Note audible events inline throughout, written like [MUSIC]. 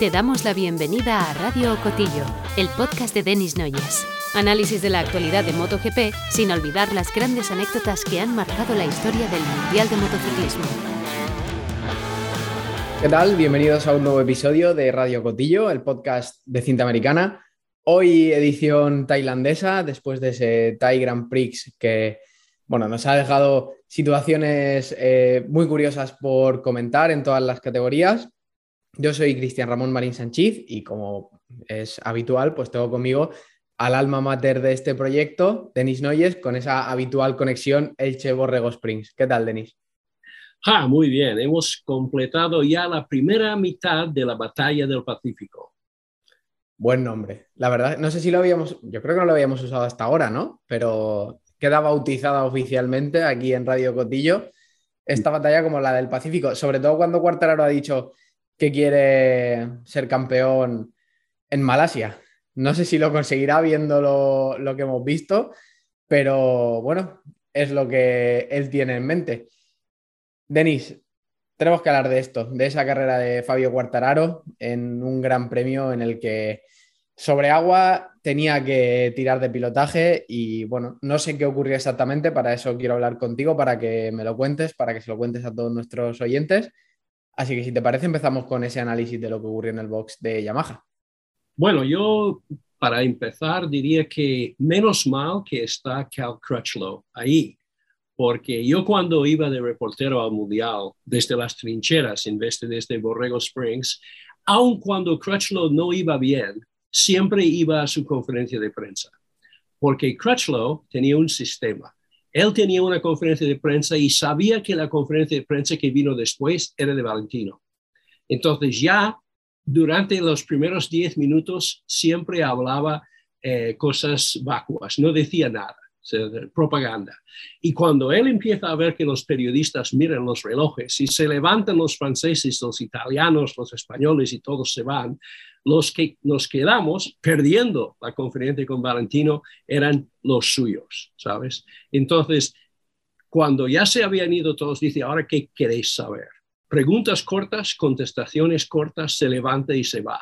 Te damos la bienvenida a Radio Cotillo, el podcast de Denis Noyes. Análisis de la actualidad de MotoGP sin olvidar las grandes anécdotas que han marcado la historia del Mundial de Motociclismo. ¿Qué tal? Bienvenidos a un nuevo episodio de Radio Cotillo, el podcast de cinta americana. Hoy edición tailandesa, después de ese Thai Grand Prix que bueno, nos ha dejado situaciones eh, muy curiosas por comentar en todas las categorías. Yo soy Cristian Ramón Marín Sánchez y como es habitual, pues tengo conmigo al alma mater de este proyecto, Denis Noyes, con esa habitual conexión Elche Borrego Springs. ¿Qué tal, Denis? Ah, muy bien. Hemos completado ya la primera mitad de la batalla del Pacífico. Buen nombre. La verdad, no sé si lo habíamos, yo creo que no lo habíamos usado hasta ahora, ¿no? Pero queda bautizada oficialmente aquí en Radio Cotillo esta batalla como la del Pacífico, sobre todo cuando Cuartararo ha dicho que quiere ser campeón en Malasia. No sé si lo conseguirá viendo lo, que hemos visto, pero bueno, es lo que él tiene en mente. Denis, tenemos que hablar de esto, de esa carrera de Fabio Cuartararo en un gran premio en el que sobre agua tenía que tirar de pilotaje y bueno, no sé qué ocurrió exactamente, para eso quiero hablar contigo, para que me lo cuentes, para que se lo cuentes a todos nuestros oyentes. Así que si te parece, empezamos con ese análisis de lo que ocurrió en el box de Yamaha. Bueno, yo para empezar diría que menos mal que está Cal Crutchlow ahí, porque yo cuando iba de reportero al Mundial desde las trincheras en vez de desde Borrego Springs, aun cuando Crutchlow no iba bien, siempre iba a su conferencia de prensa, porque Crutchlow tenía un sistema. Él tenía una conferencia de prensa y sabía que la conferencia de prensa que vino después era de Valentino. Entonces ya durante los primeros diez minutos siempre hablaba eh, cosas vacuas, no decía nada propaganda. Y cuando él empieza a ver que los periodistas miran los relojes y se levantan los franceses, los italianos, los españoles y todos se van, los que nos quedamos perdiendo la conferencia con Valentino eran los suyos, ¿sabes? Entonces, cuando ya se habían ido todos, dice, ahora, ¿qué queréis saber? Preguntas cortas, contestaciones cortas, se levanta y se va.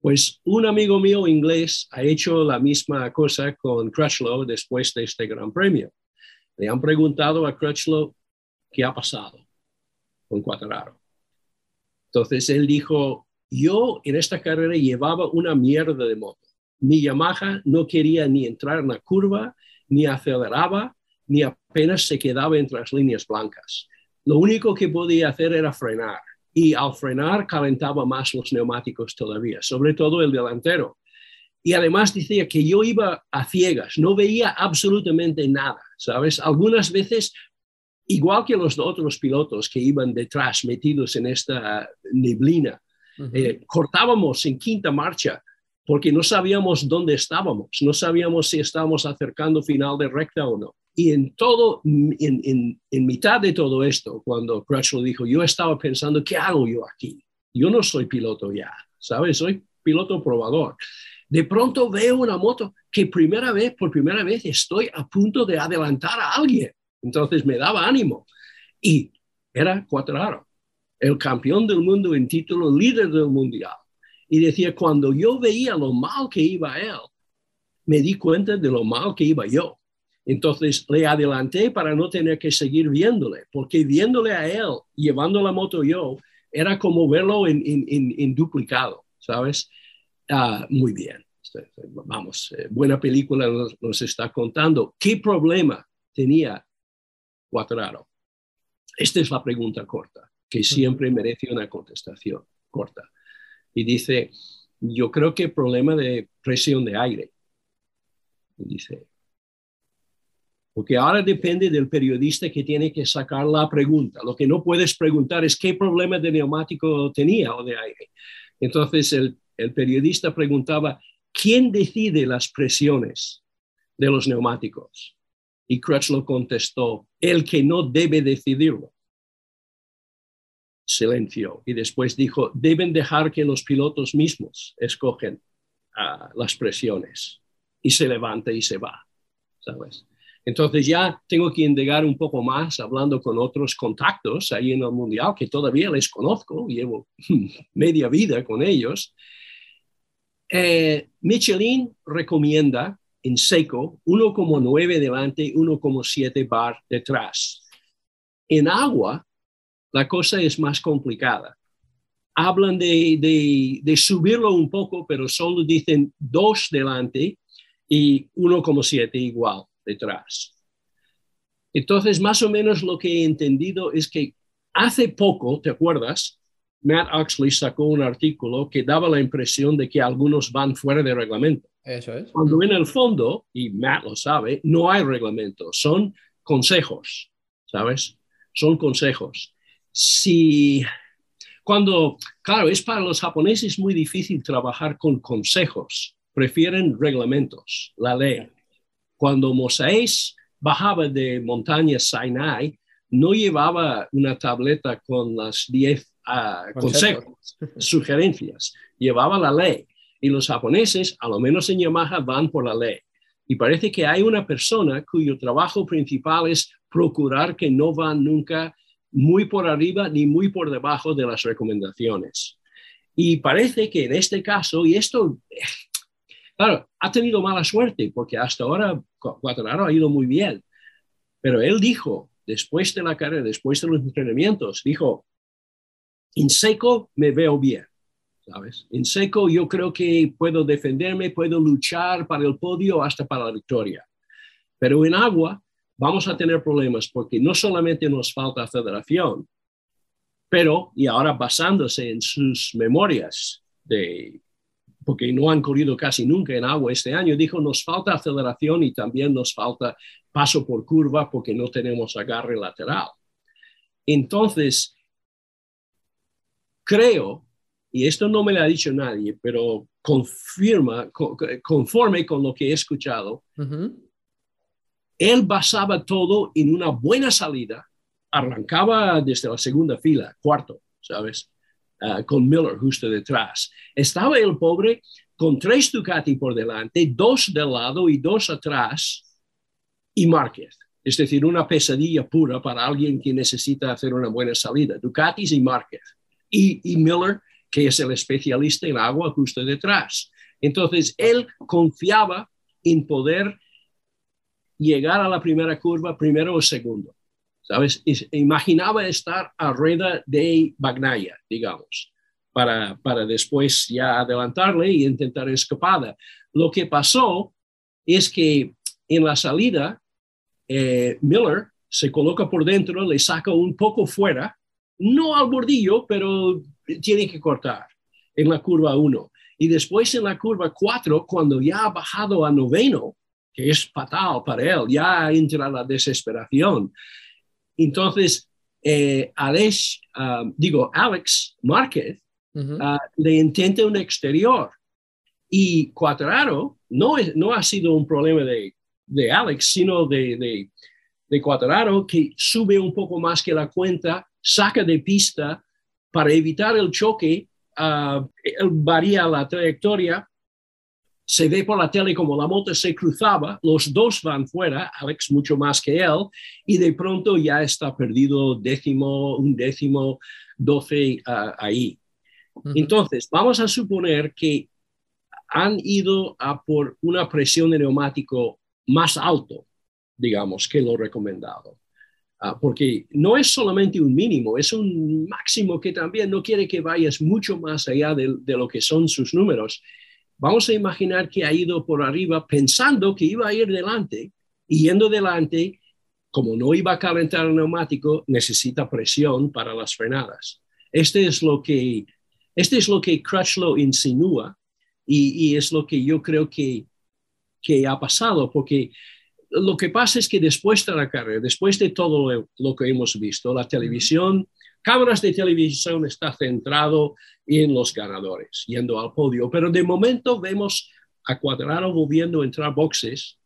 Pues un amigo mío inglés ha hecho la misma cosa con Crutchlow después de este Gran Premio. Le han preguntado a Crutchlow qué ha pasado con Quattraro. Entonces él dijo, yo en esta carrera llevaba una mierda de moto. Mi Yamaha no quería ni entrar en la curva, ni aceleraba, ni apenas se quedaba entre las líneas blancas. Lo único que podía hacer era frenar y al frenar calentaba más los neumáticos todavía, sobre todo el delantero. Y además decía que yo iba a ciegas, no veía absolutamente nada, ¿sabes? Algunas veces, igual que los otros pilotos que iban detrás metidos en esta neblina, eh, cortábamos en quinta marcha porque no sabíamos dónde estábamos, no sabíamos si estábamos acercando final de recta o no. Y en todo, en, en, mitad de todo esto, cuando Crutchlow dijo, yo estaba pensando, ¿qué hago yo aquí? Yo no soy piloto ya, ¿sabes? Soy piloto probador. De pronto veo una moto que primera vez, por primera vez, estoy a punto de adelantar a alguien. Entonces me daba ánimo. Y era Cuatraro, el campeón del mundo en título, líder del mundial. Y decía, cuando yo veía lo mal que iba él, me di cuenta de lo mal que iba yo. Entonces le adelanté para no tener que seguir viéndole, porque viéndole a él, llevando la moto yo, era como verlo en, duplicado, ¿sabes? Ah, muy bien, vamos, eh, buena película nos, está contando. ¿Qué problema tenía Cuatraro? Esta es la pregunta corta, que siempre merece una contestación corta. Y dice, yo creo que problema de presión de aire. Y dice, porque ahora depende del periodista que tiene que sacar la pregunta. Lo que no puedes preguntar es qué problema de neumático tenía o de aire. Entonces el, el periodista preguntaba, ¿quién decide las presiones de los neumáticos? Y Crutchlow contestó, el que no debe decidirlo. Silencio. Y después dijo, deben dejar que los pilotos mismos escogen ah, las presiones. Y se levanta y se va, ¿sabes? Entonces ya tengo que indagar un poco más hablando con otros contactos ahí en el Mundial, que todavía les conozco, llevo [LAUGHS] media vida con ellos. Eh, Michelin recomienda en seco 1,9 delante, 1,7 bar detrás. En agua, la cosa es más complicada. Hablan de, de subirlo un poco, pero solo dicen 2 delante y 1,7 igual detrás. Entonces, más o menos lo que he entendido es que hace poco, ¿te acuerdas? Matt Oxley sacó un artículo que daba la impresión de que algunos van fuera de reglamento. Eso es. Cuando en el fondo, y Matt lo sabe, no hay reglamento, son consejos, ¿sabes? Son consejos. Si cuando, claro, es para los japoneses muy difícil trabajar con consejos, prefieren reglamentos, la ley. Cuando Moisés bajaba de montaña Sinai, no llevaba una tableta con las 10 ah, consejos, [LAUGHS] sugerencias, llevaba la ley. Y los japoneses, a lo menos en Yamaha, van por la ley. Y parece que hay una persona cuyo trabajo principal es procurar que no van nunca muy por arriba ni muy por debajo de las recomendaciones. Y parece que en este caso, y esto Claro, ha tenido mala suerte porque hasta ahora Cuatraro ha ido muy bien. Pero él dijo, después de la carrera, después de los entrenamientos, dijo, en seco me veo bien, ¿sabes? En seco yo creo que puedo defenderme, puedo luchar para el podio hasta para la victoria. Pero en agua vamos a tener problemas porque no solamente nos falta aceleración, pero, y ahora basándose en sus memorias de porque no han corrido casi nunca en agua este año, dijo, nos falta aceleración y también nos falta paso por curva porque no tenemos agarre lateral. Entonces, creo, y esto no me lo ha dicho nadie, pero confirma, conforme con lo que he escuchado, él basaba todo en una buena salida, arrancaba desde la segunda fila, cuarto, ¿sabes? Ah, con Miller justo detrás. Estaba el pobre con tres Ducati por delante, dos del lado y dos atrás, y Márquez. Es decir, una pesadilla pura para alguien que necesita hacer una buena salida. Ducatis y Márquez. Y, y Miller, que es el especialista en agua justo detrás. Entonces, él confiaba en poder llegar a la primera curva primero o segundo. ¿sabes? Imaginaba estar a rueda de Bagnaya, digamos, para, para después ya adelantarle y intentar escapada. Lo que pasó es que en la salida, eh, Miller se coloca por dentro, le saca un poco fuera, no al bordillo, pero tiene que cortar en la curva 1. Y después en la curva 4, cuando ya ha bajado a noveno, que es fatal para él, ya entra la desesperación. Entonces, eh, Alex, ah, digo, Alex Márquez ah, le intenta un exterior. Y Cuadraro no, no ha sido un problema de, de Alex, sino de, de, de Cuadraro que sube un poco más que la cuenta, saca de pista para evitar el choque, él varía la trayectoria se ve por la tele como la moto se cruzaba, los dos van fuera, Alex mucho más que él, y de pronto ya está perdido décimo, un décimo, doce ah, ahí. Entonces, vamos a suponer que han ido a por una presión de neumático más alto, digamos, que lo recomendado. Ah, porque no es solamente un mínimo, es un máximo que también no quiere que vayas mucho más allá de, de lo que son sus números vamos a imaginar que ha ido por arriba pensando que iba a ir delante y yendo delante, como no iba a calentar el neumático, necesita presión para las frenadas. Este es lo que, este es lo que Crutchlow insinúa y, es lo que yo creo que, que ha pasado, porque lo que pasa es que después de la carrera, después de todo lo, lo que hemos visto, la televisión cámaras de televisión está centrado en los ganadores, yendo al podio, pero de momento vemos a Cuadrado volviendo a entrar boxes,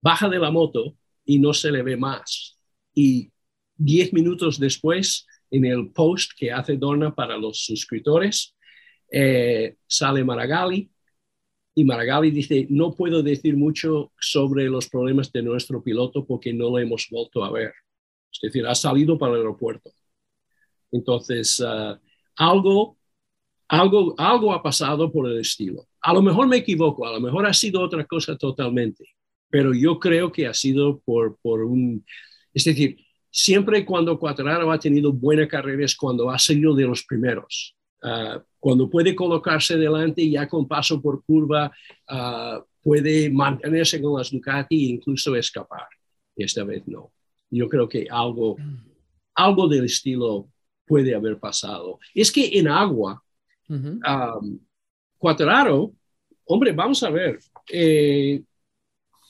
baja de la moto y no se le ve más. Y diez minutos después, en el post que hace Dorna para los suscriptores, eh, sale Maragali y Margali dice, no puedo decir mucho sobre los problemas de nuestro piloto porque no lo hemos vuelto a ver. Es decir, ha salido para el aeropuerto. Entonces, ah, algo, algo, algo ha pasado por el estilo. A lo mejor me equivoco, a lo mejor ha sido otra cosa totalmente, pero yo creo que ha sido por, por un... Es decir, siempre cuando Cuatraro ha tenido buena carrera es cuando ha salido de los primeros. Ah, cuando puede colocarse delante ya con paso por curva, ah, puede mantenerse con las Ducati e incluso escapar. Esta vez no. Yo creo que algo, algo del estilo puede haber pasado. Es que en agua, uh hombre, vamos a ver, eh,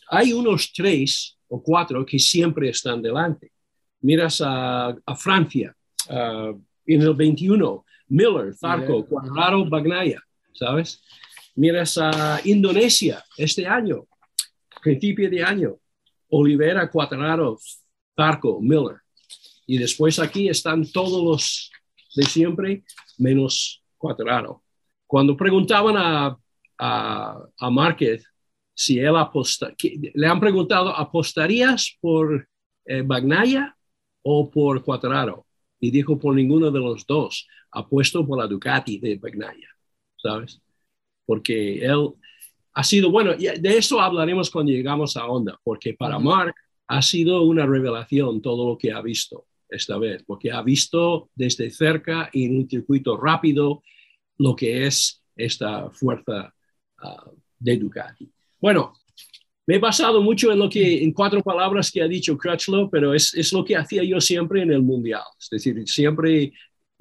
hay unos tres o cuatro que siempre están delante. Miras a, Francia en el 21, Miller, Zarco, Cuadraro, Bagnaya, ¿sabes? Miras a Indonesia este año, principio de año, Olivera, Cuadraro, Zarco, Miller. Y después aquí están todos los de siempre, menos Cuadraro. Cuando preguntaban a, a, a Márquez si él aposta, le han preguntado, ¿apostarías por eh, Bagnaya o por Cuadraro? Y dijo, por ninguno de los dos apuesto por la Ducati de Bagnaia, ¿sabes? Porque él ha sido, bueno, de eso hablaremos cuando llegamos a Honda, porque para Mark ha sido una revelación todo lo que ha visto esta vez, porque ha visto desde cerca en un circuito rápido lo que es esta fuerza ah, de Ducati. Bueno, me he basado mucho en lo que, en cuatro palabras que ha dicho Crutchlow, pero es, es, lo que hacía yo siempre en el Mundial. Es decir, siempre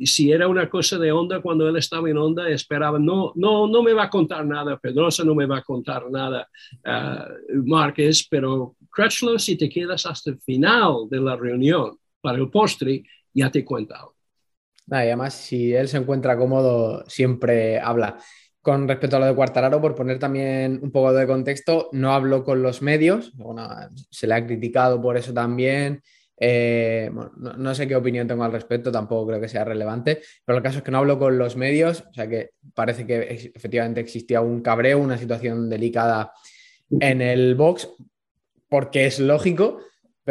y si era una cosa de onda cuando él estaba en onda, esperaba, no, no, no me va a contar nada, Pedrosa no me va a contar nada, uh, Márquez, pero Crutchlow, si te quedas hasta el final de la reunión para el postre, ya te cuenta algo. y además, si él se encuentra cómodo, siempre habla. Con respecto a lo de Cuartararo, por poner también un poco de contexto, no habló con los medios, se le ha criticado por eso también, eh, no, sé qué opinión tengo al respecto, tampoco creo que sea relevante, pero el caso es que no hablo con los medios, o sea que parece que efectivamente existía un cabreo, una situación delicada en el box, porque es lógico,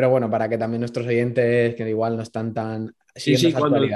pero bueno, para que también nuestros oyentes que igual no están tan... Sí, sí, cuando,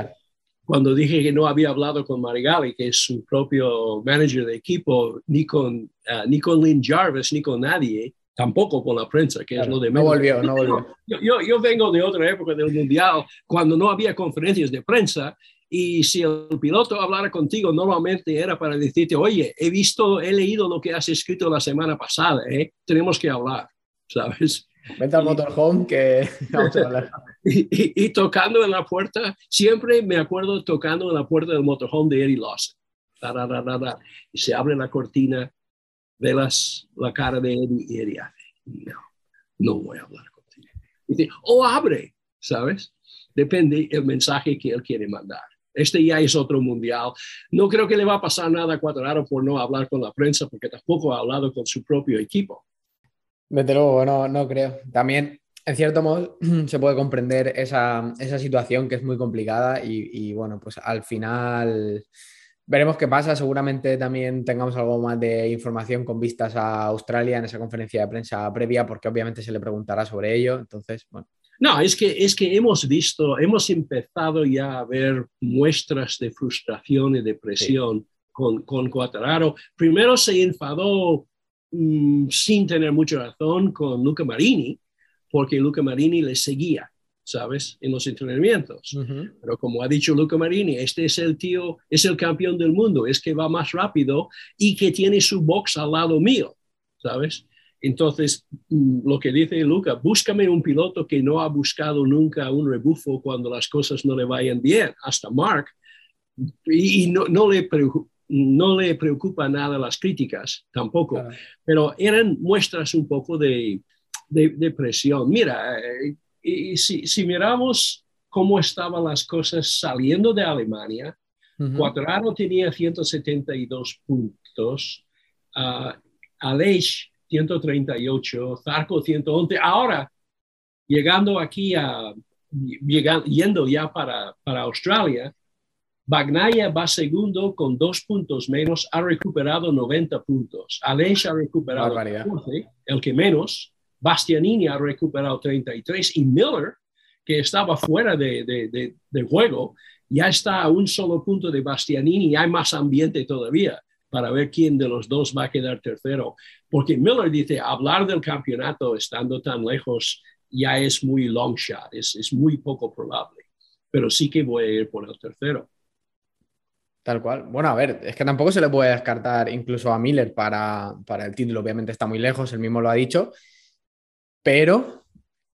cuando, dije que no había hablado con Marigali, que es su propio manager de equipo, ni con, uh, ni con Lynn Jarvis, ni con nadie, tampoco con la prensa, que es lo de menos. No volvió, no volvió. Yo, yo, vengo de otra época del Mundial, cuando no había conferencias de prensa, y si el piloto hablara contigo, normalmente era para decirte, oye, he visto, he leído lo que has escrito la semana pasada, ¿eh? tenemos que hablar, [LAUGHS] ¿sabes? Vente al motorhome que [LAUGHS] vamos a hablar. Y, y, tocando en la puerta, siempre me acuerdo tocando en la puerta del motorhome de Eddie Lawson. Y se abre la cortina velas la cara de Eddie y Eddie no, no voy a hablar contigo. Dice, o abre, ¿sabes? Depende el mensaje que él quiere mandar. Este ya es otro mundial. No creo que le va a pasar nada a Cuadraro por no hablar con la prensa, porque tampoco ha hablado con su propio equipo. Desde luego, no, no creo. También, en cierto modo, [CLEARS THROAT] se puede comprender esa, esa situación que es muy complicada y, y bueno, pues al final Veremos qué pasa. Seguramente también tengamos algo más de información con vistas a Australia en esa conferencia de prensa previa, porque obviamente se le preguntará sobre ello. Entonces, bueno. No, es que, es que hemos visto, hemos empezado ya a ver muestras de frustración y depresión con, con Cuatararo. Primero se enfadó mm, sin tener mucha razón con Luca Marini, porque Luca Marini le seguía. ¿sabes? En los entrenamientos. Pero como ha dicho Luca Marini, este es el tío, es el campeón del mundo, es que va más rápido y que tiene su box al lado mío, ¿sabes? Entonces, mm, lo que dice Luca, búscame un piloto que no ha buscado nunca un rebufo cuando las cosas no le vayan bien, hasta Mark, y, no, no, le no le preocupa nada las críticas tampoco, pero eran muestras un poco de, de, presión. Mira, eh, y si, miramos cómo estaban las cosas saliendo de Alemania, Cuadrado tenía 172 puntos, uh, Aleix 138, Zarco 111. Ahora, llegando aquí a, yendo ya para, para Australia, Bagnaya va segundo con dos puntos menos, ha recuperado 90 puntos. Aleix ha recuperado 14, el que menos. Bastianini ha recuperado 33 y Miller, que estaba fuera de, de, de, juego, ya está a un solo punto de Bastianini y hay más ambiente todavía para ver quién de los dos va a quedar tercero. Porque Miller dice, hablar del campeonato estando tan lejos ya es muy long shot, es, es muy poco probable, pero sí que voy a ir por el tercero. Tal cual. Bueno, a ver, es que tampoco se le puede descartar incluso a Miller para, para el título. Obviamente está muy lejos, él mismo lo ha dicho. Pero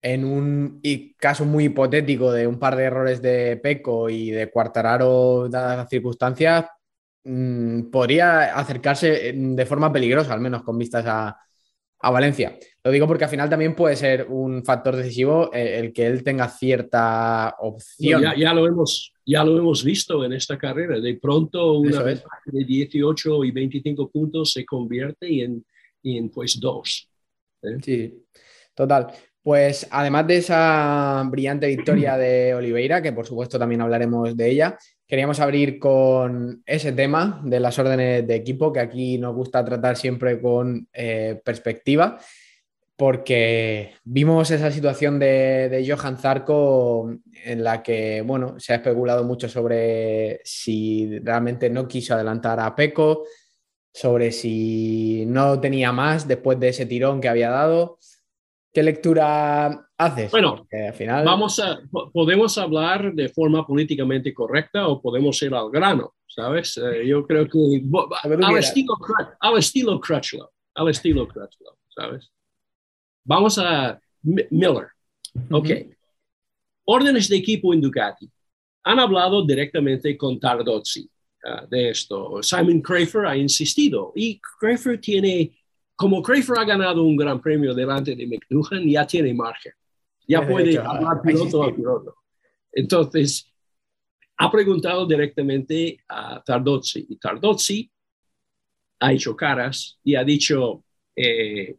en un caso muy hipotético de un par de errores de Peco y de Cuartararo, dadas las circunstancias, mm, podría acercarse de forma peligrosa, al menos con vistas a, a Valencia. Lo digo porque al final también puede ser un factor decisivo eh, el que él tenga cierta opción. ya, lo hemos, ya lo hemos visto en esta carrera. De pronto una vez de 18 y 25 puntos se convierte en, en pues dos. ¿eh? Sí, total. Pues además de esa brillante victoria de Oliveira, que por supuesto también hablaremos de ella, queríamos abrir con ese tema de las órdenes de equipo, que aquí nos gusta tratar siempre con eh, perspectiva, porque vimos esa situación de, Johan Zarco en la que, bueno, se ha especulado mucho sobre si realmente no quiso adelantar a Peco, sobre si no tenía más después de ese tirón que había dado. ¿Qué lectura haces? Bueno, al final... vamos a, podemos hablar de forma políticamente correcta o podemos ir al grano, ¿sabes? Eh, yo creo que al estilo, al estilo Crutchlow, al estilo Crutchlow, ¿sabes? Vamos a Miller. Ok. Órdenes de equipo en Ducati. Han hablado directamente con Tardozzi ah, de esto. Simon Crafer ha insistido y Crafer tiene como Crafer ha ganado un gran premio delante de McDougan, ya tiene margen. Ya puede hablar piloto a piloto. Entonces, ha preguntado directamente a Tardozzi y Tardozzi ha hecho caras y ha dicho, eh,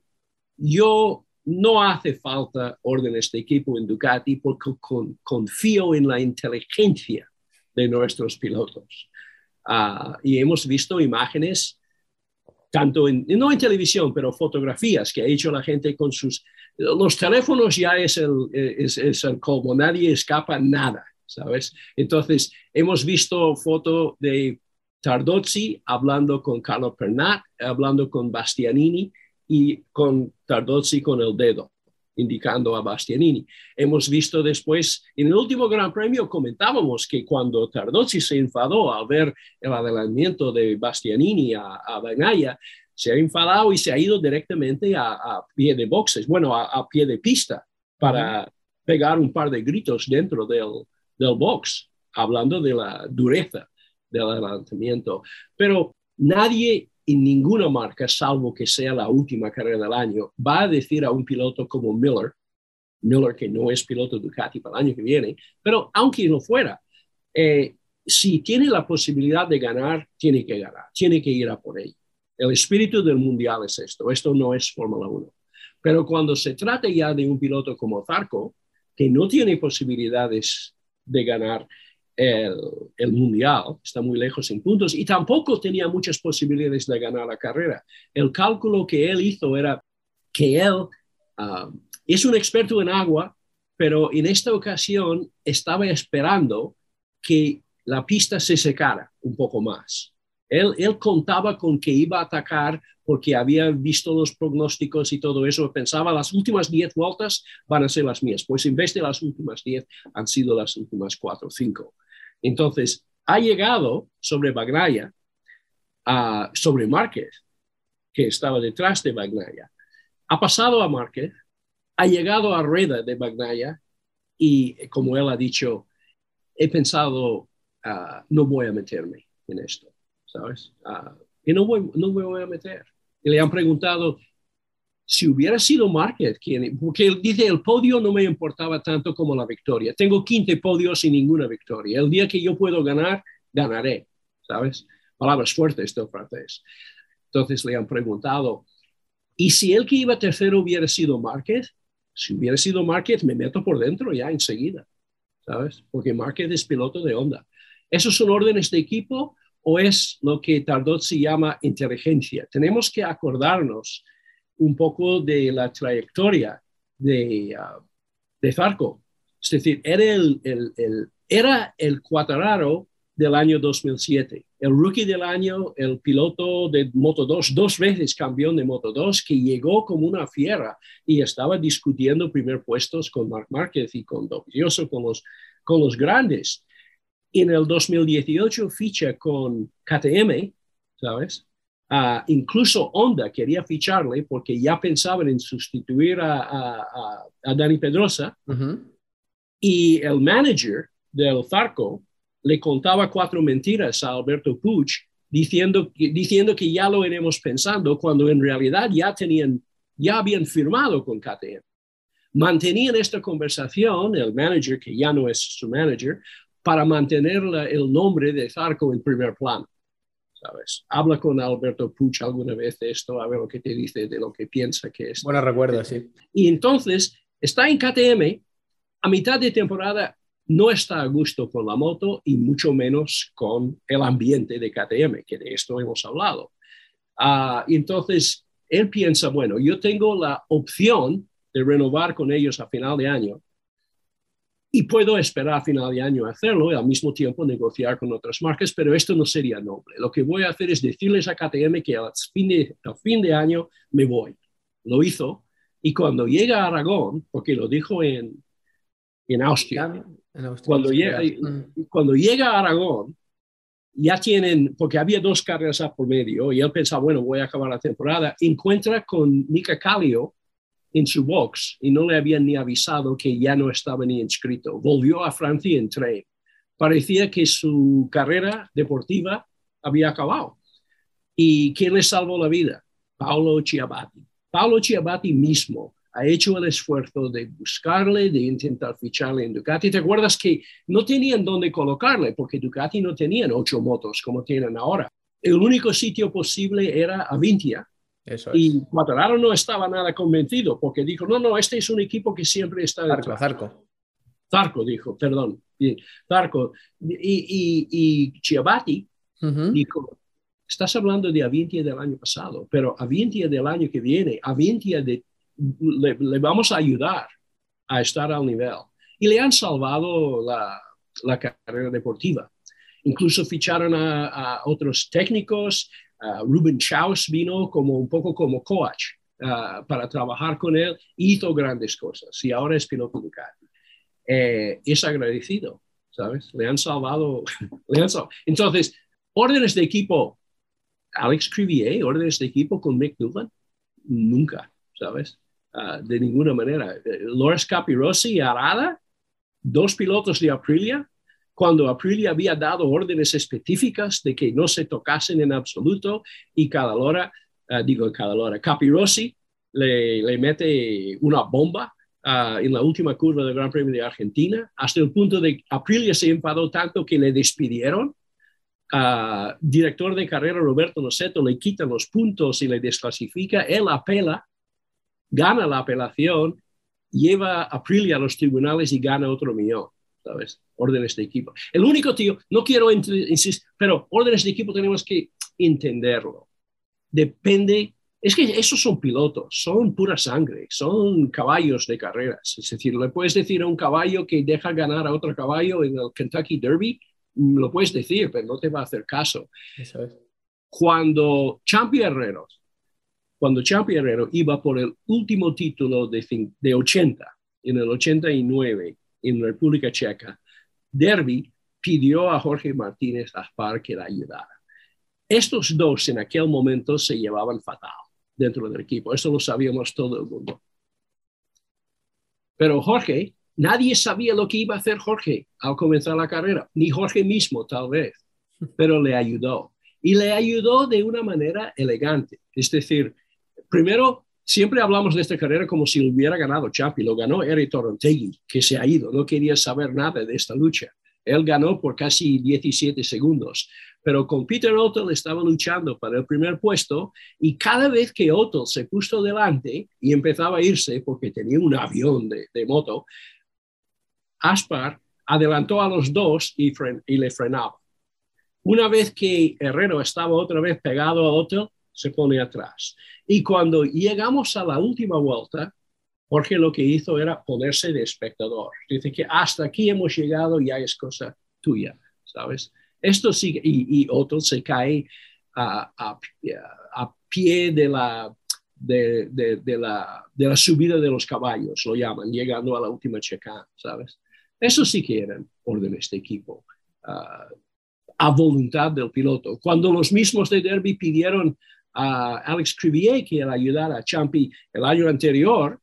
yo no hace falta órdenes de equipo en Ducati porque confío en la inteligencia de nuestros pilotos. Ah, y hemos visto imágenes tanto no en televisión, pero fotografías que ha hecho la gente con sus... Los teléfonos ya es el, es el colmo, nadie escapa nada, ¿sabes? Entonces, hemos visto foto de Tardozzi hablando con Carlo Pernat, hablando con Bastianini y con Tardozzi con el dedo indicando a Bastianini. Hemos visto después, en el último Gran Premio comentábamos que cuando Tardozzi se enfadó al ver el adelantamiento de Bastianini a, a se ha enfadado y se ha ido directamente a, pie de boxes, bueno, a, pie de pista para pegar un par de gritos dentro del, del box, hablando de la dureza del adelantamiento. Pero nadie en ninguna marca, salvo que sea la última carrera del año, va a decir a un piloto como Miller, Miller que no es piloto Ducati para el año que viene, pero aunque no fuera, eh, si tiene la posibilidad de ganar, tiene que ganar, tiene que ir a por ello. El espíritu del mundial es esto, esto no es Fórmula 1. Pero cuando se trata ya de un piloto como Zarco, que no tiene posibilidades de ganar, el, mundial, está muy lejos en puntos y tampoco tenía muchas posibilidades de ganar la carrera. El cálculo que él hizo era que él ah, es un experto en agua, pero en esta ocasión estaba esperando que la pista se secara un poco más. Él, contaba con que iba a atacar porque había visto los pronósticos y todo eso. Pensaba, las últimas 10 vueltas van a ser las mías. Pues en vez de las últimas 10, han sido las últimas 4 o 5. Entonces, ha llegado sobre Bagnaya, sobre Márquez, que estaba detrás de Bagnaya. Ha pasado a Márquez, ha llegado a Rueda de Bagnaya y, como él ha dicho, he pensado, ah, no voy a meterme en esto, ¿sabes? Ah, y no, voy, no me voy a meter. Y le han preguntado, si hubiera sido Márquez, quien, porque él dice, el podio no me importaba tanto como la victoria. Tengo 15 podios y ninguna victoria. El día que yo puedo ganar, ganaré, ¿sabes? Palabras fuertes del francés. Entonces le han preguntado, ¿y si el que iba tercero hubiera sido Márquez? Si hubiera sido Márquez, me meto por dentro ya enseguida, ¿sabes? Porque Márquez es piloto de Honda. ¿Esos son órdenes de equipo o es lo que Tardot se llama inteligencia? Tenemos que acordarnos un poco de la trayectoria de, uh, Zarco. Es decir, era el, el, del año 2007, el rookie del año, el piloto de Moto 2, dos veces campeón de Moto 2, que llegó como una fiera y estaba discutiendo primer puestos con Marc Márquez y con Dovizioso, con los, con los grandes. En el 2018 ficha con KTM, ¿sabes? Uh, incluso Honda quería ficharle porque ya pensaban en sustituir a, a, a Dani Pedrosa. Uh -huh. Y el manager del Zarco le contaba cuatro mentiras a Alberto Puig diciendo, diciendo que ya lo iremos pensando cuando en realidad ya tenían, ya habían firmado con KTM. Mantenían esta conversación, el manager, que ya no es su manager, para mantener la, el nombre de Zarco en primer plano. ¿sabes? Habla con Alberto Puch alguna vez de esto, a ver lo que te dice de lo que piensa que es. Buena recuerdo, sí. Y entonces está en KTM, a mitad de temporada no está a gusto con la moto y mucho menos con el ambiente de KTM, que de esto hemos hablado. Uh, entonces, él piensa, bueno, yo tengo la opción de renovar con ellos a final de año y puedo esperar a final de año hacerlo y al mismo tiempo negociar con otras marcas, pero esto no sería noble. Lo que voy a hacer es decirles a KTM que al fin de, al fin de año me voy. Lo hizo y cuando llega a Aragón, porque lo dijo en, en Austria, en Austria cuando, llega, mm. cuando llega a Aragón, ya tienen, porque había dos carreras por medio y él pensaba, bueno, voy a acabar la temporada, encuentra con Nika Kallio, en su box y no le habían ni avisado que ya no estaba ni inscrito. Volvió a Francia en tren. Parecía que su carrera deportiva había acabado. ¿Y quién le salvó la vida? Paolo Chiabatti. Paolo Chiabatti mismo ha hecho el esfuerzo de buscarle, de intentar ficharle en Ducati. ¿Te acuerdas que no tenían dónde colocarle? Porque Ducati no tenían ocho motos como tienen ahora. El único sitio posible era Avintia, eso y Cuatararo no estaba nada convencido porque dijo, no, no, este es un equipo que siempre está... Zarco, Zarco. Zarco dijo, perdón. Zarco. Y, y, y uh -huh. dijo, estás hablando de Avintia del año pasado, pero Avintia del año que viene, Avintia de, le, le, vamos a ayudar a estar al nivel. Y le han salvado la, la carrera deportiva. Incluso ficharon a, a otros técnicos, Uh, Ruben Chaus vino como un poco como coach uh, para trabajar con él, hizo grandes cosas y ahora es piloto Ducati. Eh, es agradecido, ¿sabes? Le han salvado. [LAUGHS] le han salvado. Entonces, órdenes de equipo, Alex Crivier, órdenes de equipo con Mick Doolan, nunca, ¿sabes? Uh, de ninguna manera. Loris Capirossi y Arada, dos pilotos de Aprilia, cuando Aprilia había dado órdenes específicas de que no se tocasen en absoluto y cada hora, uh, digo cada hora, Capirossi le, le mete una bomba uh, en la última curva del Gran Premio de Argentina, hasta el punto de que Aprilia se enfadó tanto que le despidieron. Uh, director de carrera Roberto Noceto le quita los puntos y le desclasifica, él apela, gana la apelación, lleva a Aprilia a los tribunales y gana otro millón. ¿Sabes? Órdenes de equipo. El único tío, no quiero insistir, pero órdenes de equipo tenemos que entenderlo. Depende, es que esos son pilotos, son pura sangre, son caballos de carreras. Es decir, le puedes decir a un caballo que deja ganar a otro caballo en el Kentucky Derby, lo puedes decir, pero no te va a hacer caso. Eso es. Cuando Champi Herrero, cuando Champi Herrero iba por el último título de, de 80, en el 89, en República Checa, Derby pidió a Jorge Martínez Aspar que la ayudara. Estos dos en aquel momento se llevaban fatal dentro del equipo, eso lo sabíamos todo el mundo. Pero Jorge, nadie sabía lo que iba a hacer Jorge al comenzar la carrera, ni Jorge mismo tal vez, pero le ayudó. Y le ayudó de una manera elegante. Es decir, primero Siempre hablamos de esta carrera como si lo hubiera ganado Chapi, lo ganó Eric Torontegui, que se ha ido, no quería saber nada de esta lucha. Él ganó por casi 17 segundos, pero con Peter Otto estaba luchando para el primer puesto y cada vez que Otto se puso delante y empezaba a irse porque tenía un avión de, moto, Aspar adelantó a los dos y, le frenaba. Una vez que Herrero estaba otra vez pegado a otro, se pone atrás. Y cuando llegamos a la última vuelta, Jorge lo que hizo era ponerse de espectador. Dice que hasta aquí hemos llegado, ya es cosa tuya, ¿sabes? Esto sigue, y, y otro se cae a, a, pie de la, de, de, la, de la subida de los caballos, lo llaman, llegando a la última checán, ¿sabes? Eso sí que eran órdenes de equipo, ah, a voluntad del piloto. Cuando los mismos de Derby pidieron a Alex Crivier que le ayudara a Champi el año anterior,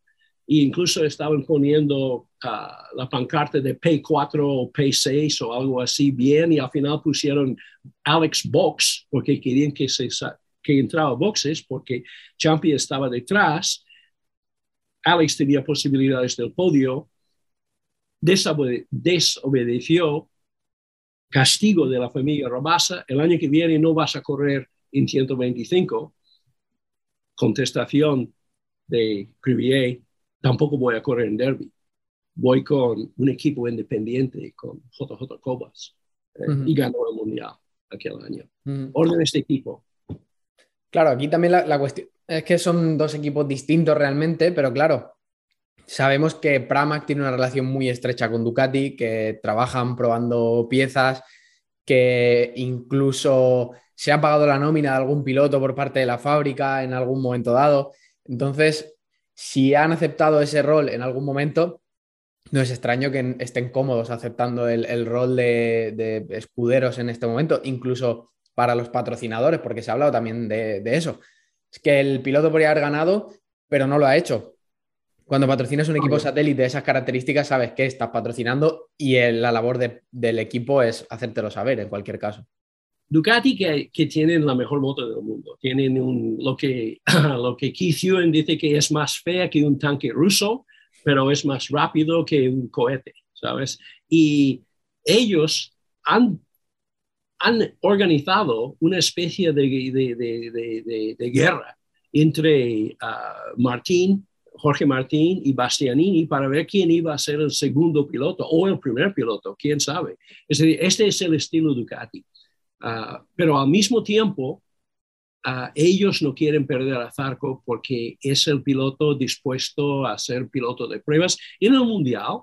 e incluso estaban poniendo ah, la pancarta de P4 o P6 o algo así bien, y al final pusieron Alex Box, porque querían que, se, que entraba boxes, porque Champi estaba detrás. Alex tenía posibilidades del podio, desobedeció, castigo de la familia Robasa, el año que viene no vas a correr en 125, contestación de Crivier, tampoco voy a correr en Derby, voy con un equipo independiente, con JJ Cobas, eh, y ganó el Mundial aquel año. Orden este equipo. Claro, aquí también la, la cuestión es que son dos equipos distintos realmente, pero claro, Sabemos que Pramac tiene una relación muy estrecha con Ducati, que trabajan probando piezas, que incluso se ha pagado la nómina de algún piloto por parte de la fábrica en algún momento dado. Entonces, si han aceptado ese rol en algún momento, no es extraño que estén cómodos aceptando el, rol de, de, escuderos en este momento, incluso para los patrocinadores, porque se ha hablado también de, de eso. Es que el piloto podría haber ganado, pero no lo ha hecho cuando patrocinas un equipo satélite de esas características, sabes que estás patrocinando y la labor del equipo es hacértelo saber en cualquier caso. Ducati que, que tienen la mejor moto del mundo, tienen un, lo, que, [CLEARS THROAT] lo que Keith Ewan dice que es más fea que un tanque ruso, pero es más rápido que un cohete, ¿sabes? Y ellos han, han organizado una especie de, de, de, guerra entre uh, Martín Jorge Martín y Bastianini para ver quién iba a ser el segundo piloto o el primer piloto, quién sabe. Es decir, este es el estilo Ducati. Ah, pero al mismo tiempo, ah, ellos no quieren perder a Zarco porque es el piloto dispuesto a ser piloto de pruebas. En el Mundial,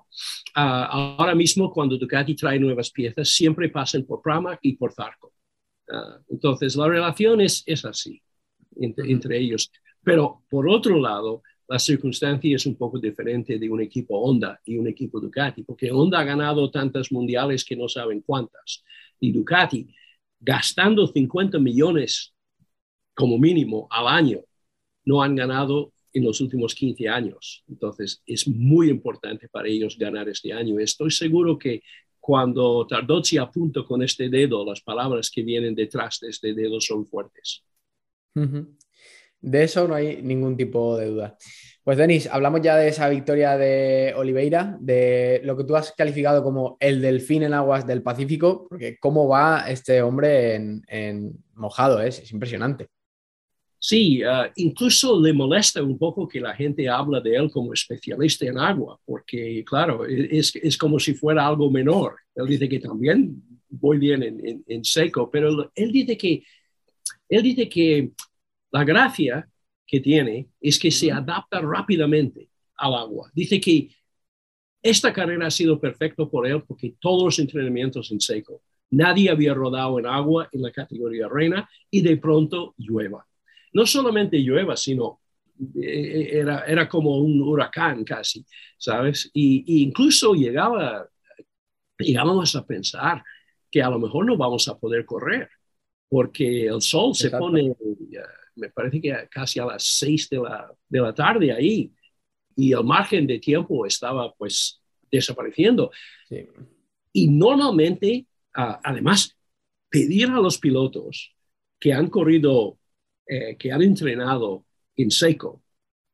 ah, ahora mismo cuando Ducati trae nuevas piezas, siempre pasan por Pramac y por Zarco. entonces, la relación es, es así entre, entre ellos. Pero por otro lado, la circunstancia es un poco diferente de un equipo Honda y un equipo Ducati, porque Honda ha ganado tantas mundiales que no saben cuántas. Y Ducati, gastando 50 millones como mínimo al año, no han ganado en los últimos 15 años. Entonces, es muy importante para ellos ganar este año. Estoy seguro que cuando Tardozzi apunta con este dedo, las palabras que vienen detrás de este dedo son fuertes. De eso no hay ningún tipo de duda. Pues Denis, hablamos ya de esa victoria de Oliveira, de lo que tú has calificado como el delfín en aguas del Pacífico, porque cómo va este hombre en, mojado, ¿eh? es, impresionante. Sí, ah, incluso le molesta un poco que la gente habla de él como especialista en agua, porque claro, e, es, es como si fuera algo menor. Él dice que también voy bien en, en seco, pero él dice que, él dice que la gracia que tiene es que se adapta rápidamente al agua. Dice que esta carrera ha sido perfecta por él porque todos los entrenamientos en seco. Nadie había rodado en agua en la categoría reina y de pronto llueva. No solamente llueva, sino eh, era, era como un huracán casi, ¿sabes? Y, incluso llegaba, llegábamos a pensar que a lo mejor no vamos a poder correr porque el sol se pone me parece que casi a las seis de la, de la tarde ahí, y el margen de tiempo estaba pues desapareciendo. Y normalmente, además, pedir a los pilotos que han corrido, eh, que han entrenado en seco,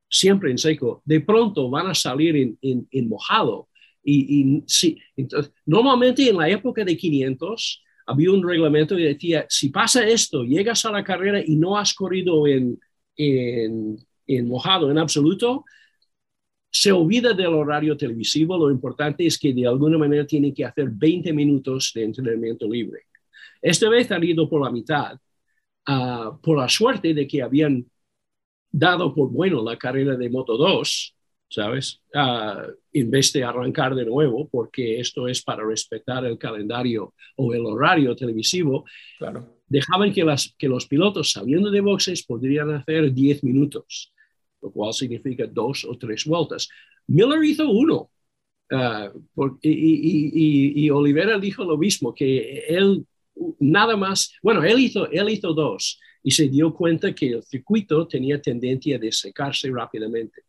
siempre en seco, de pronto van a salir en, en, mojado. Y, y sí, entonces, normalmente en la época de 500, había un reglamento que decía, si pasa esto, llegas a la carrera y no has corrido en, en, mojado en absoluto, se olvida del horario televisivo, lo importante es que de alguna manera tiene que hacer 20 minutos de entrenamiento libre. Esta vez han ido por la mitad, uh, por la suerte de que habían dado por bueno la carrera de Moto 2, ¿sabes? Uh, en vez de arrancar de nuevo, porque esto es para respetar el calendario o el horario televisivo. Claro. Dejaban que, las, que los pilotos saliendo de boxes podrían hacer 10 minutos lo cual significa dos o tres vueltas. Miller hizo uno. Uh, y, y, y, Olivera dijo lo mismo, que él nada más, bueno, él hizo, él hizo dos y se dio cuenta que el circuito tenía tendencia de secarse rápidamente.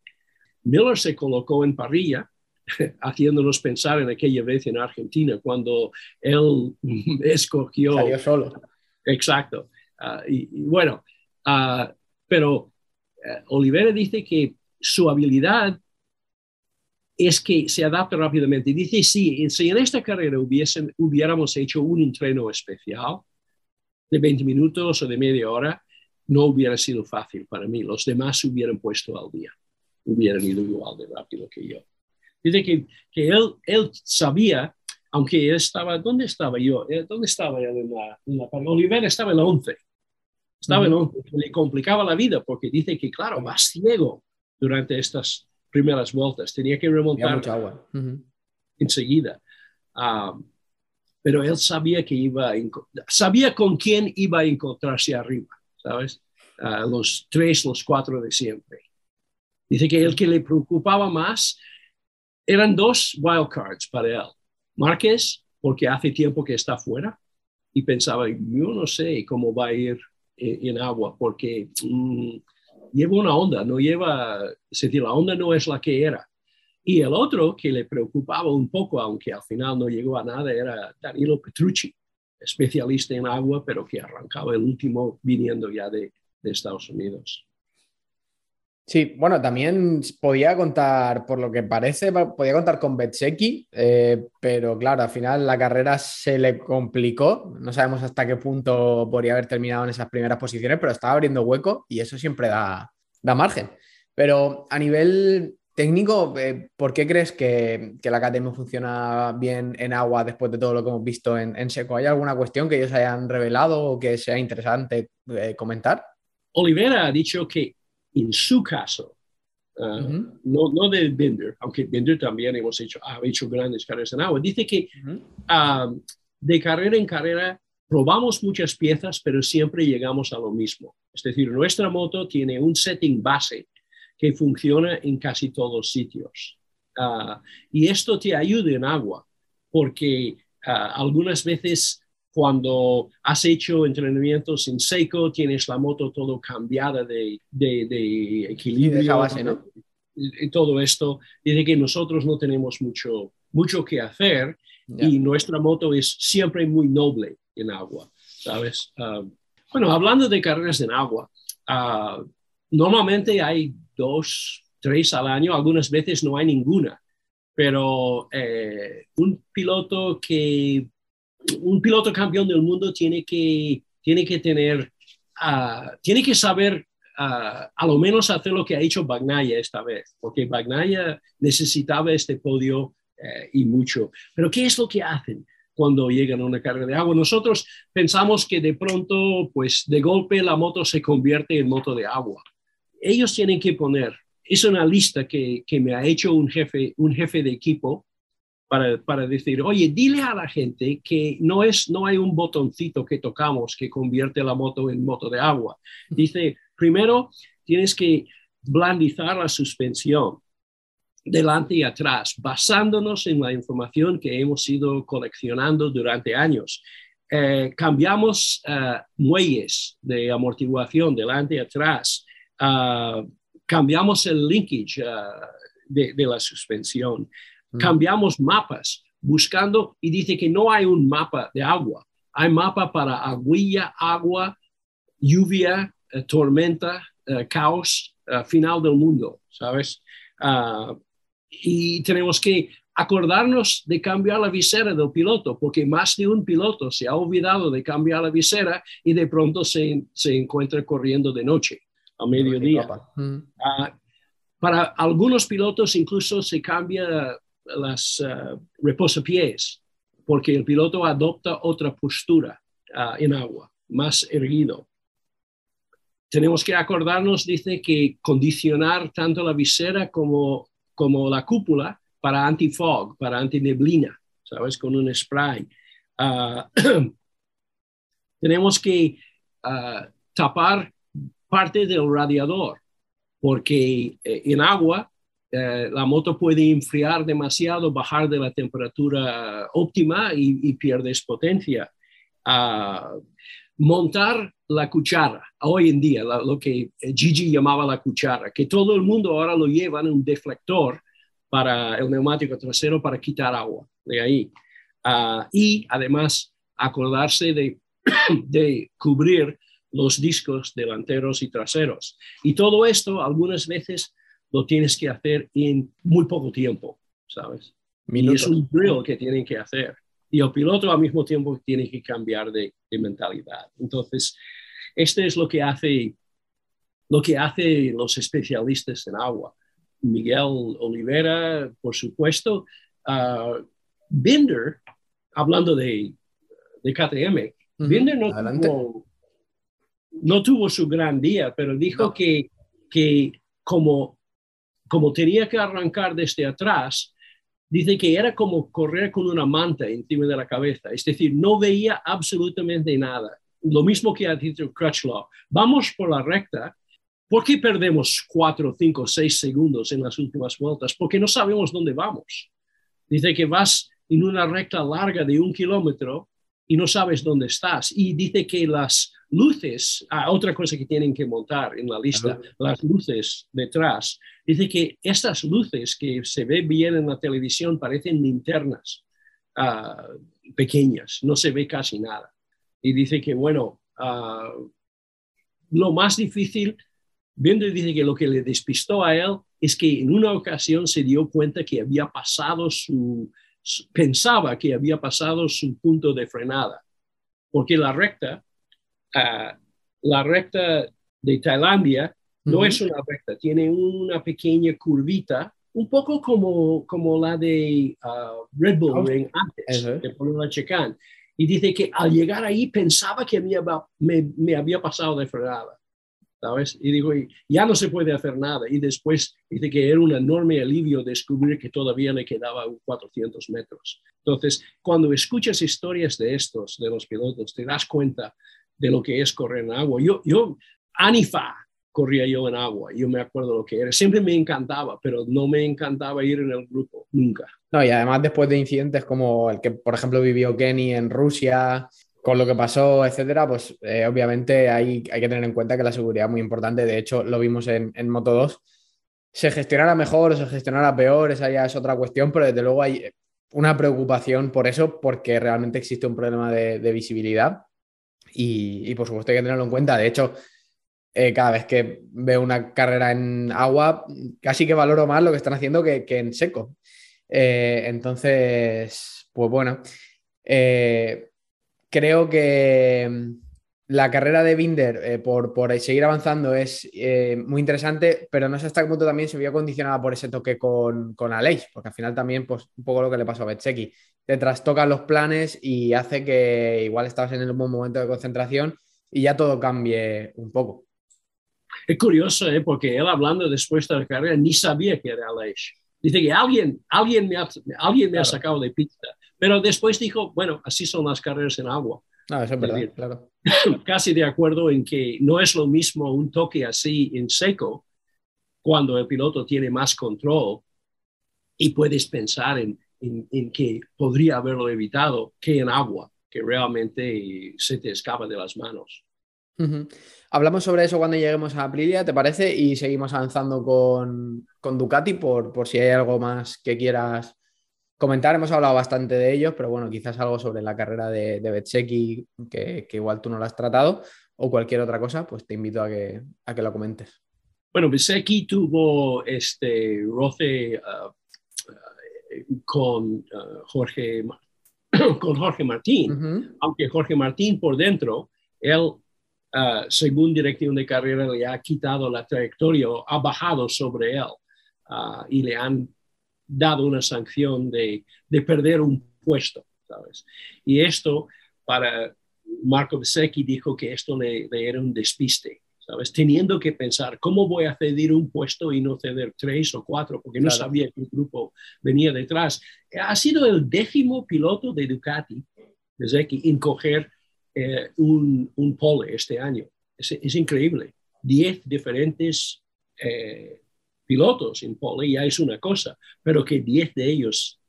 Miller se colocó en parrilla, [LAUGHS] haciéndonos pensar en aquella vez en Argentina, cuando él [LAUGHS] escogió... Salió solo. Exacto. Uh, y, bueno, uh, pero eh, Olivera dice que su habilidad es que se adapta rápidamente. Dice, sí, si en esta carrera hubiesen, hubiéramos hecho un entreno especial de 20 minutos o de media hora, no hubiera sido fácil para mí. Los demás se hubieran puesto al día, hubieran ido igual de rápido que yo. Dice que, que él, él sabía, aunque él estaba, ¿dónde estaba yo? Eh, ¿Dónde estaba él en la, en la Olivera estaba en la 11 estaba le complicaba la vida porque dice que, claro, va ciego durante estas primeras vueltas, tenía que remontar mucha agua. enseguida. pero él sabía que iba, sabía con quién iba a encontrarse arriba, ¿sabes? los tres, los cuatro de siempre. Dice que el que le preocupaba más eran dos wildcards para él. Márquez, porque hace tiempo que está fuera, y pensaba, yo no sé cómo va a ir en, agua, porque mm, lleva una onda, no lleva, es decir, la onda no es la que era. Y el otro que le preocupaba un poco, aunque al final no llegó a nada, era Danilo Petrucci, especialista en agua, pero que arrancaba el último viniendo ya de Estados Unidos. Sí, bueno, también podía contar, por lo que parece, podía contar con Betseki, eh, pero claro, al final la carrera se le complicó. No sabemos hasta qué punto podría haber terminado en esas primeras posiciones, pero estaba abriendo hueco y eso siempre da, da margen. Pero a nivel técnico, eh, ¿por qué crees que, que, la KTM funciona bien en agua después de todo lo que hemos visto en, en seco? ¿Hay alguna cuestión que ellos hayan revelado o que sea interesante eh, comentar? Olivera ha dicho que en su caso, uh, no, no de Binder, aunque Binder también hemos hecho, ha hecho grandes carreras en agua, dice que uh, de carrera en carrera probamos muchas piezas, pero siempre llegamos a lo mismo. Es decir, nuestra moto tiene un setting base que funciona en casi todos sitios. Uh, y esto te ayuda en agua, porque algunas veces cuando has hecho entrenamientos en seco, tienes la moto todo cambiada de, de, equilibrio. Y todo esto, dice que nosotros no tenemos mucho, mucho que hacer y nuestra moto es siempre muy noble en agua, ¿sabes? Ah, bueno, hablando de carreras en agua, ah, normalmente hay dos, tres al año, algunas veces no hay ninguna, pero eh, un piloto que un piloto campeón del mundo tiene que, tiene que tener, ah, tiene que saber ah, a lo menos hacer lo que ha hecho Bagnaya esta vez, porque Bagnaya necesitaba este podio eh, y mucho. Pero ¿qué es lo que hacen? cuando llegan a una carga de agua. Nosotros pensamos que de pronto, pues de golpe la moto se convierte en moto de agua. Ellos tienen que poner, es una lista que, que me ha hecho un jefe, un jefe de equipo para, decir, oye, dile a la gente que no, es, no hay un botoncito que tocamos que convierte la moto en moto de agua. Dice, primero tienes que blandizar la suspensión delante y atrás, basándonos en la información que hemos ido coleccionando durante años. Eh, cambiamos uh, muelles de amortiguación delante y atrás, uh, cambiamos el linkage de, de, la suspensión, cambiamos mapas buscando y dice que no hay un mapa de agua, hay mapa para aguilla, agua, lluvia, eh, tormenta, eh, caos, eh, final del mundo, ¿sabes? Ah, y tenemos que acordarnos de cambiar la visera del piloto, porque más de un piloto se ha olvidado de cambiar la visera y de pronto se, se encuentra corriendo de noche, a mediodía. para algunos pilotos incluso se cambia las uh, reposapiés porque el piloto adopta otra postura uh, en agua, más erguido. Tenemos que acordarnos, dice, que condicionar tanto la visera como, como la cúpula para anti-fog, para anti-neblina, ¿sabes? Con un spray. Uh, [CLEARS THROAT] tenemos que tapar parte del radiador, porque eh, en agua eh, la moto puede enfriar demasiado, bajar de la temperatura óptima y, pierdes potencia. Ah, montar la cuchara, hoy en día, lo que Gigi llamaba la cuchara, que todo el mundo ahora lo lleva en un deflector para el neumático trasero para quitar agua de ahí. Ah, y además acordarse de, [COUGHS] de cubrir los discos delanteros y traseros. Y todo esto algunas veces lo tienes que hacer en muy poco tiempo, ¿sabes? Y es un drill que tienen que hacer. Y el piloto al mismo tiempo tiene que cambiar de, mentalidad. Entonces, este es lo que hace lo que hace los especialistas en agua. Miguel Olivera, por supuesto. Uh, Binder, hablando de, de KTM, Binder no tuvo, no tuvo su gran día, pero dijo que, que como, como tenía que arrancar desde atrás, dice que era como correr con una manta encima de la cabeza, es decir, no veía absolutamente nada. Lo mismo que ha dicho Crutchlow. Vamos por la recta. ¿Por qué perdemos cuatro, cinco, seis segundos en las últimas vueltas? Porque no sabemos dónde vamos. Dice que vas en una recta larga de un kilómetro y no sabes dónde estás. Y dice que las luces, ah, otra cosa que tienen que montar en la lista, las luces detrás, dice que estas luces que se ve bien en la televisión parecen linternas ah, pequeñas, no se ve casi nada. Y dice que, bueno, ah, lo más difícil, viendo dice que lo que le despistó a él es que en una ocasión se dio cuenta que había pasado su, pensaba que había pasado su punto de frenada, porque la recta, la recta de Tailandia no es una recta, tiene una pequeña curvita, un poco como, como la de ah, Red Bull Ring antes, de la Checán. Y dice que al llegar ahí pensaba que me, me había pasado de frenada. ¿sabes? Y digo, ya no se puede hacer nada. Y después dice que era un enorme alivio descubrir que todavía le quedaba 400 metros. Entonces, cuando escuchas historias de estos, de los pilotos, te das cuenta de lo que es correr en agua. Yo, yo, Anifa, corría yo en agua, yo me acuerdo lo que era. Siempre me encantaba, pero no me encantaba ir en el grupo, nunca. No, y además después de incidentes como el que, por ejemplo, vivió Kenny en Rusia, con lo que pasó, etcétera, pues eh, obviamente hay, hay, que tener en cuenta que la seguridad es muy importante. De hecho, lo vimos en, en Moto 2. Se gestionará mejor o se gestionará peor, esa ya es otra cuestión, pero desde luego hay una preocupación por eso, porque realmente existe un problema de, visibilidad y, por supuesto hay que tenerlo en cuenta. De hecho, eh, cada vez que veo una carrera en agua, casi que valoro más lo que están haciendo que, en seco. Eh, entonces, pues bueno. Eh, creo que mm, la carrera de Binder por, seguir avanzando es muy interesante, pero no sé hasta qué punto también se vio condicionada por ese toque con, con Aleix, porque al final también, pues, un poco lo que le pasó a Betseki. Te trastocan los planes y hace que igual estabas en el buen momento de concentración y ya todo cambie un poco. Es curioso, ¿eh? porque él hablando después de la carrera ni sabía que era Aleix. Dice que alguien, alguien, me, ha, alguien me ha sacado de pista. Pero después dijo, bueno, así son las carreras en agua. Ah, eso es verdad, claro. [LAUGHS] Casi de acuerdo en que no es lo mismo un toque así en seco cuando el piloto tiene más control y puedes pensar en, en, que podría haberlo evitado que en agua, que realmente se te escapa de las manos. Hablamos sobre eso cuando lleguemos a Aprilia, ¿te parece? Y seguimos avanzando con, con Ducati por, por si hay algo más que quieras comentar. Hemos hablado bastante de ellos, pero bueno, quizás algo sobre la carrera de, de que, igual tú no lo has tratado, o cualquier otra cosa, pues te invito a que, a que lo comentes. Bueno, Betzecchi tuvo este roce uh, uh, con, uh, Jorge, [CLEARS THROAT] con Jorge Martín, aunque Jorge Martín por dentro, él, según dirección de carrera, le ha quitado la trayectoria, ha bajado sobre él ah, y le han dado una sanción de, de perder un puesto, ¿sabes? Y esto para Marco Besecchi dijo que esto le, era un despiste, ¿sabes? Teniendo que pensar, ¿cómo voy a ceder un puesto y no ceder tres o cuatro? Porque no sabía que el grupo venía detrás. Ha sido el décimo piloto de Ducati, Besecchi, en coger eh, un, un pole este año. Es, es increíble. Diez diferentes eh, pilotos en pole ya es una cosa, pero que diez de ellos,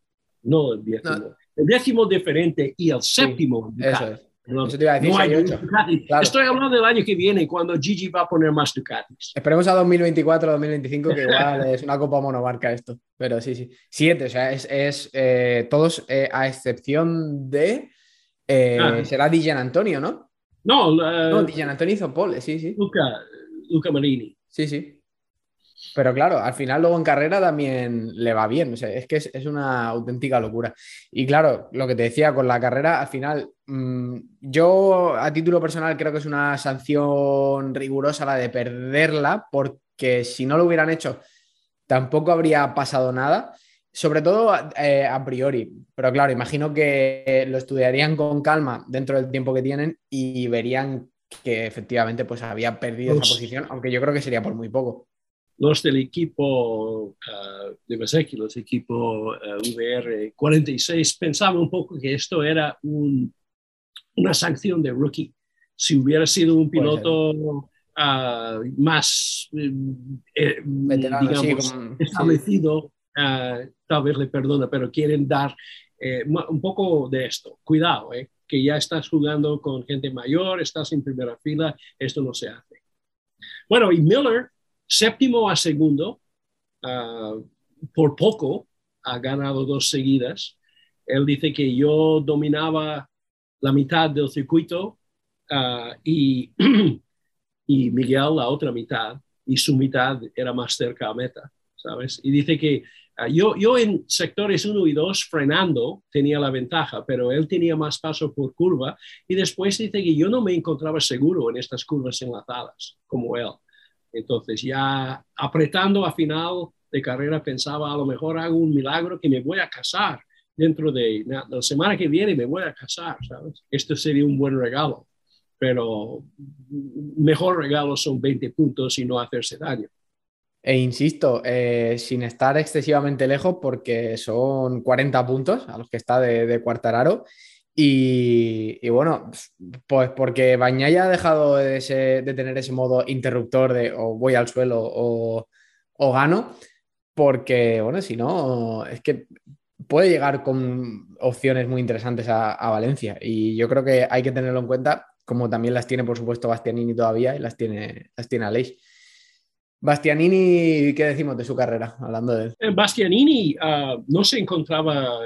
no el décimo, el décimo diferente y el séptimo. eso es. No, te iba a decir, Estoy hablando del año que viene, cuando Gigi va a poner más Ducatis. Esperemos a 2024 2025, que igual es una copa monomarca esto. Pero sí, sí. Siete, o sea, es, es eh, todos eh, a excepción de. Eh, ah. Será Di Antonio, ¿no? No, no Di Antonio hizo pole, sí, sí. Luca, Luca Marini. Sí, sí. Pero claro, al final luego en carrera también le va bien. O sea, es que es, una auténtica locura. Y claro, lo que te decía con la carrera, al final, mm, yo a título personal creo que es una sanción rigurosa la de perderla, porque si no lo hubieran hecho, tampoco habría pasado nada. Sobre todo eh, a priori, pero claro, imagino que lo estudiarían con calma dentro del tiempo que tienen y verían que efectivamente pues había perdido esa posición, aunque yo creo que sería por muy poco los del equipo ah, de Besecchi, los equipos uh, VR 46, pensaban un poco que esto era una sanción de rookie. Si hubiera sido un piloto ah, más, eh, digamos, establecido, tal vez le perdona, pero quieren dar eh, un poco de esto. Cuidado, eh, que ya estás jugando con gente mayor, estás en primera fila, esto no se hace. Bueno, y Miller séptimo a segundo, ah, por poco ha ganado dos seguidas. Él dice que yo dominaba la mitad del circuito ah, [CLEARS THROAT] y, Miguel la otra mitad y su mitad era más cerca a meta, ¿sabes? Y dice que ah, yo, yo en sectores 1 y 2 frenando tenía la ventaja, pero él tenía más paso por curva y después dice que yo no me encontraba seguro en estas curvas enlazadas como él. Entonces ya apretando a final de carrera pensaba a lo mejor hago un milagro que me voy a casar dentro de la semana que viene me voy a casar, ¿sabes? Esto sería un buen regalo, pero mejor regalo son 20 puntos y no hacerse daño. E insisto, eh, sin estar excesivamente lejos, porque son 40 puntos a los que está de, de Cuartararo. Y, bueno, pues porque Bañaya ha dejado de, tener ese modo interruptor de o voy al suelo o, gano, porque bueno, si no, es que puede llegar con opciones muy interesantes a, Valencia y yo creo que hay que tenerlo en cuenta, como también las tiene por supuesto Bastianini todavía y las tiene, las tiene Aleix. Bastianini, ¿qué decimos de su carrera? Hablando de... Eh, Bastianini ah, no se encontraba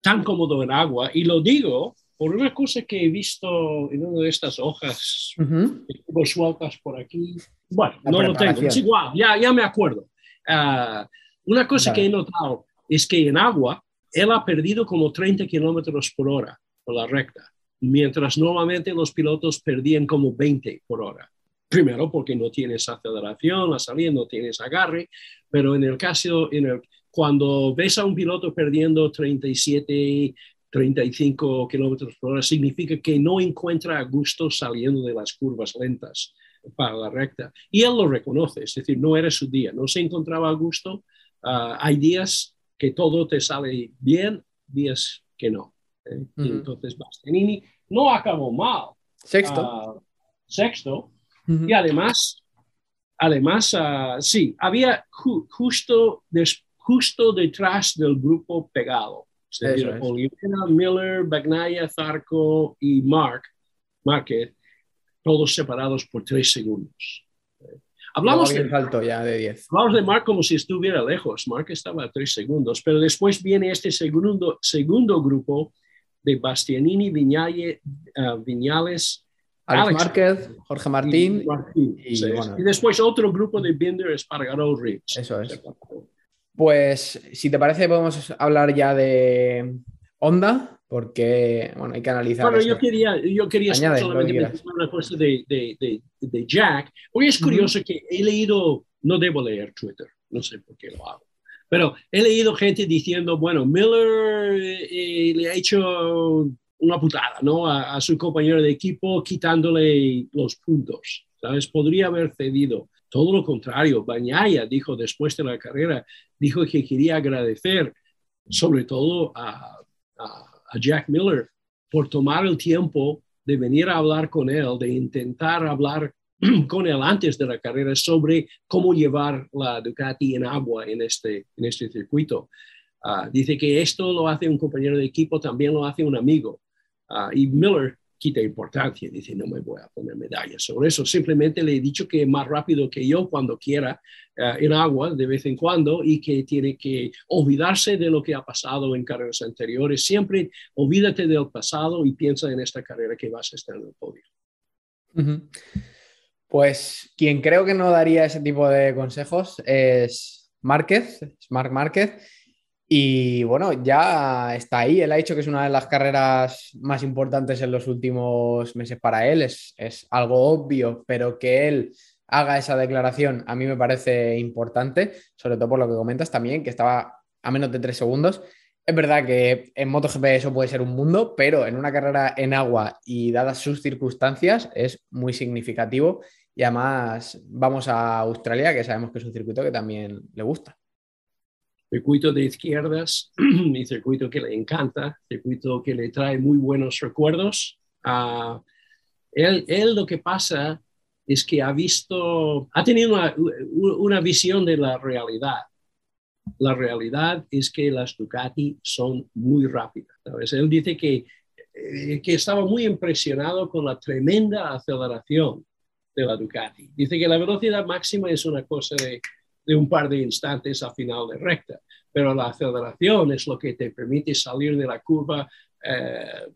tan cómodo en agua. Y lo digo por una cosa que he visto en una de estas hojas uh sueltas por aquí. Bueno, no lo tengo, es igual, ya, ya me acuerdo. Ah, una cosa que he notado es que en agua él ha perdido como 30 kilómetros por hora por la recta, mientras normalmente los pilotos perdían como 20 por hora. Primero porque no tienes aceleración, la salida no tienes agarre, pero en el caso, en el, cuando ves a un piloto perdiendo 37, 35 kilómetros por hora, significa que no encuentra a gusto saliendo de las curvas lentas para la recta. Y él lo reconoce, es decir, no era su día, no se encontraba a gusto. Ah, hay días que todo te sale bien, días que no. ¿eh? entonces Bastianini no acabó mal. Sexto. Ah, sexto. Y además, además, ah, sí, había justo después justo detrás del grupo pegado. Miller, Bagnaya, Zarco y Mark, Market, todos separados por tres segundos. Hablamos de, salto ya de 10. Hablamos de Mark como si estuviera lejos. Mark estaba a tres segundos, pero después viene este segundo, segundo grupo de Bastianini, uh, Viñales, Alex, Márquez, Jorge Martín. Y, después otro grupo de Binder, Espargaró, Reeves. Eso es. Pues si te parece podemos hablar ya de Honda, porque bueno, hay que analizar. Bueno, yo quería, yo quería solamente una cosa de, de, de, Jack, porque es curioso que he leído, no debo leer Twitter, no sé por qué lo hago. Pero he leído gente diciendo, bueno, Miller eh, le ha hecho una putada, ¿no? A, a, su compañero de equipo quitándole los puntos, ¿sabes? Podría haber cedido. Todo lo contrario, Bañaya dijo después de la carrera, dijo que quería agradecer sobre todo a, Jack Miller por tomar el tiempo de venir a hablar con él, de intentar hablar [CLEARS THROAT] con él antes de la carrera sobre cómo llevar la Ducati en agua en este, en este circuito. Uh, dice que esto lo hace un compañero de equipo, también lo hace un amigo. Uh, y Miller quita importancia, dice, no me voy a poner medallas sobre eso. Simplemente le he dicho que es más rápido que yo cuando quiera en agua de vez en cuando y que tiene que olvidarse de lo que ha pasado en carreras anteriores. Siempre olvídate del pasado y piensa en esta carrera que vas a estar en el podio. Pues quien creo que no daría ese tipo de consejos es Márquez, es Marc Márquez. Y bueno, ya está ahí. Él ha dicho que es una de las carreras más importantes en los últimos meses para él. Es, es algo obvio, pero que él haga esa declaración a mí me parece importante, sobre todo por lo que comentas también, que estaba a menos de tres segundos. Es verdad que en MotoGP eso puede ser un mundo, pero en una carrera en agua y dadas sus circunstancias es muy significativo. Y además vamos a Australia, que sabemos que es un circuito que también le gusta circuito de izquierdas, [CLEARS THROAT] mi circuito que le encanta, circuito que le trae muy buenos recuerdos. Uh, él, él, lo que pasa es que ha visto, ha tenido una, una, visión de la realidad. La realidad es que las Ducati son muy rápidas. ¿sabes? Él dice que, eh, que estaba muy impresionado con la tremenda aceleración de la Ducati. Dice que la velocidad máxima es una cosa de de un par de instantes a final de recta, pero la aceleración es lo que te permite salir de la curva, eh,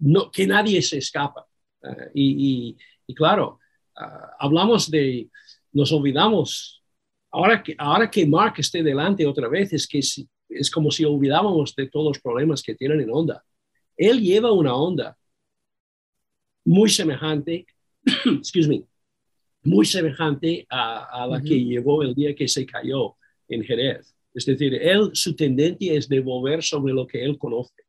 no, que nadie se escapa. Uh, y, claro, uh, hablamos de, nos olvidamos, ahora que, ahora que Mark esté delante otra vez, es que es, como si olvidábamos de todos los problemas que tienen en Honda. Él lleva una Honda muy semejante, [COUGHS] excuse me, muy semejante a, a la uh -huh. que llevó el día que se cayó en Jerez. Es decir, él, su tendencia es devolver sobre lo que él conoce.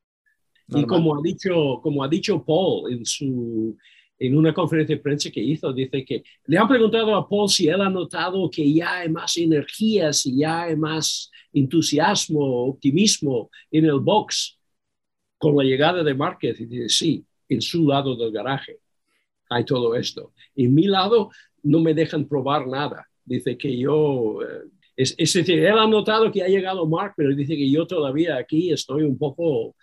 Normal. Y como ha, dicho, como ha dicho Paul en, su, en una conferencia de prensa que hizo, dice que le han preguntado a Paul si él ha notado que ya hay más energía, si ya hay más entusiasmo, optimismo en el box con la llegada de Márquez. Y dice, sí, en su lado del garaje hay todo esto. En mi lado no me dejan probar nada. Dice que yo, eh, es, es, decir, él ha notado que ha llegado Mark, pero dice que yo todavía aquí estoy un poco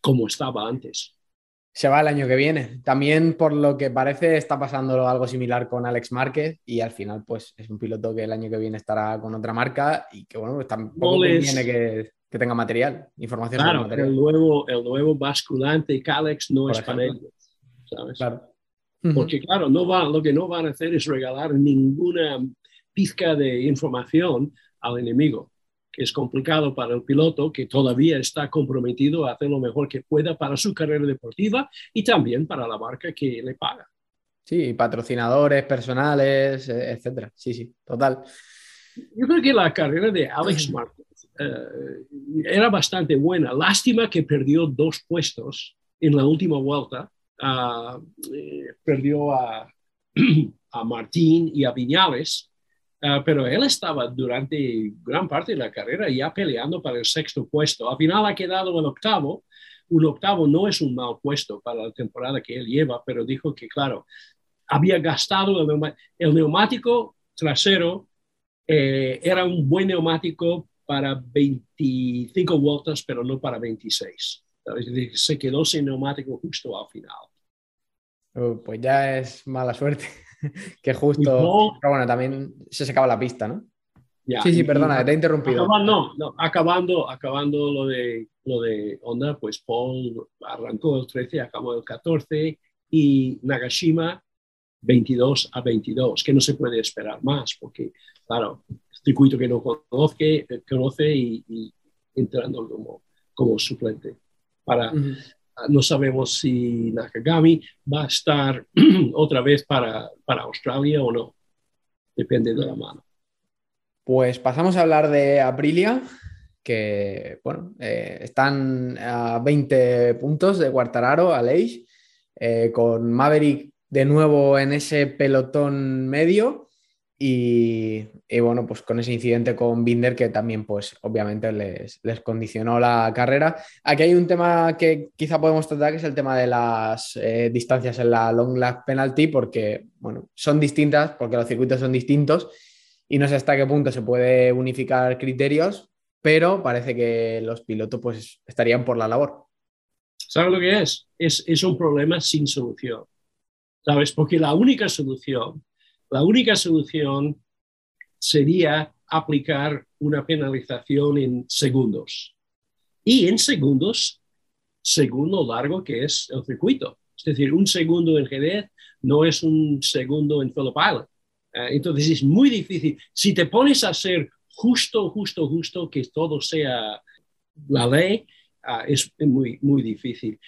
como estaba antes. Se va el año que viene. También por lo que parece está pasando algo similar con Alex Márquez y al final pues es un piloto que el año que viene estará con otra marca y que bueno, pues tampoco no les... conviene que, que, tenga material, información. Claro, material. El, nuevo, el nuevo basculante Calex no por es ejemplo. para ellos. ¿sabes? Claro. Porque claro, no va, lo que no van a hacer es regalar ninguna pizca de información al enemigo, que es complicado para el piloto que todavía está comprometido a hacer lo mejor que pueda para su carrera deportiva y también para la marca que le paga. Sí, patrocinadores personales, etcétera. Sí, sí, total. Yo creo que la carrera de Alex Marquez eh, era bastante buena. Lástima que perdió dos puestos en la última vuelta eh, perdió a, [CLEARS THROAT] a, Martín y a Viñales, uh, pero él estaba durante gran parte de la carrera ya peleando para el sexto puesto. Al final ha quedado el octavo. Un octavo no es un mal puesto para la temporada que él lleva, pero dijo que, claro, había gastado el neumático trasero, eh, era un buen neumático para 25 vueltas, pero no para 26 se quedó sin neumático justo al final. Uh, pues ya es mala suerte. [LAUGHS] que justo. Pero bueno, también se secaba la pista, ¿no? Ya, sí, sí, perdona, y, te he interrumpido. Acabando, no, acabando, acabando lo, de, lo de Honda, pues Paul arrancó el 13, acabó el 14 y Nagashima 22 a 22, que no se puede esperar más, porque, claro, circuito que no conoce, conoce y, y entrando como, como suplente para, uh -huh. no sabemos si Nakagami va a estar [CLEARS THROAT] otra vez para, para Australia o no. Depende de la mano. Pues pasamos a hablar de Aprilia, que bueno, eh, están a 20 puntos de Guartararo, Aleix, eh, con Maverick de nuevo en ese pelotón medio y, bueno, pues con ese incidente con Binder que también pues obviamente les, les, condicionó la carrera. Aquí hay un tema que quizá podemos tratar que es el tema de las eh, distancias en la long lap penalty porque bueno, son distintas porque los circuitos son distintos y no sé hasta qué punto se puede unificar criterios, pero parece que los pilotos pues estarían por la labor. ¿Sabes lo que es? Es, es un problema sin solución. ¿Sabes? Porque la única solución, la única solución sería aplicar una penalización en segundos. Y en segundos, según lo largo que es el circuito. Es decir, un segundo en Jerez no es un segundo en Phillip Island. Eh, entonces es muy difícil. Si te pones a hacer justo, justo, justo, que todo sea la ley, ah, es muy, muy difícil.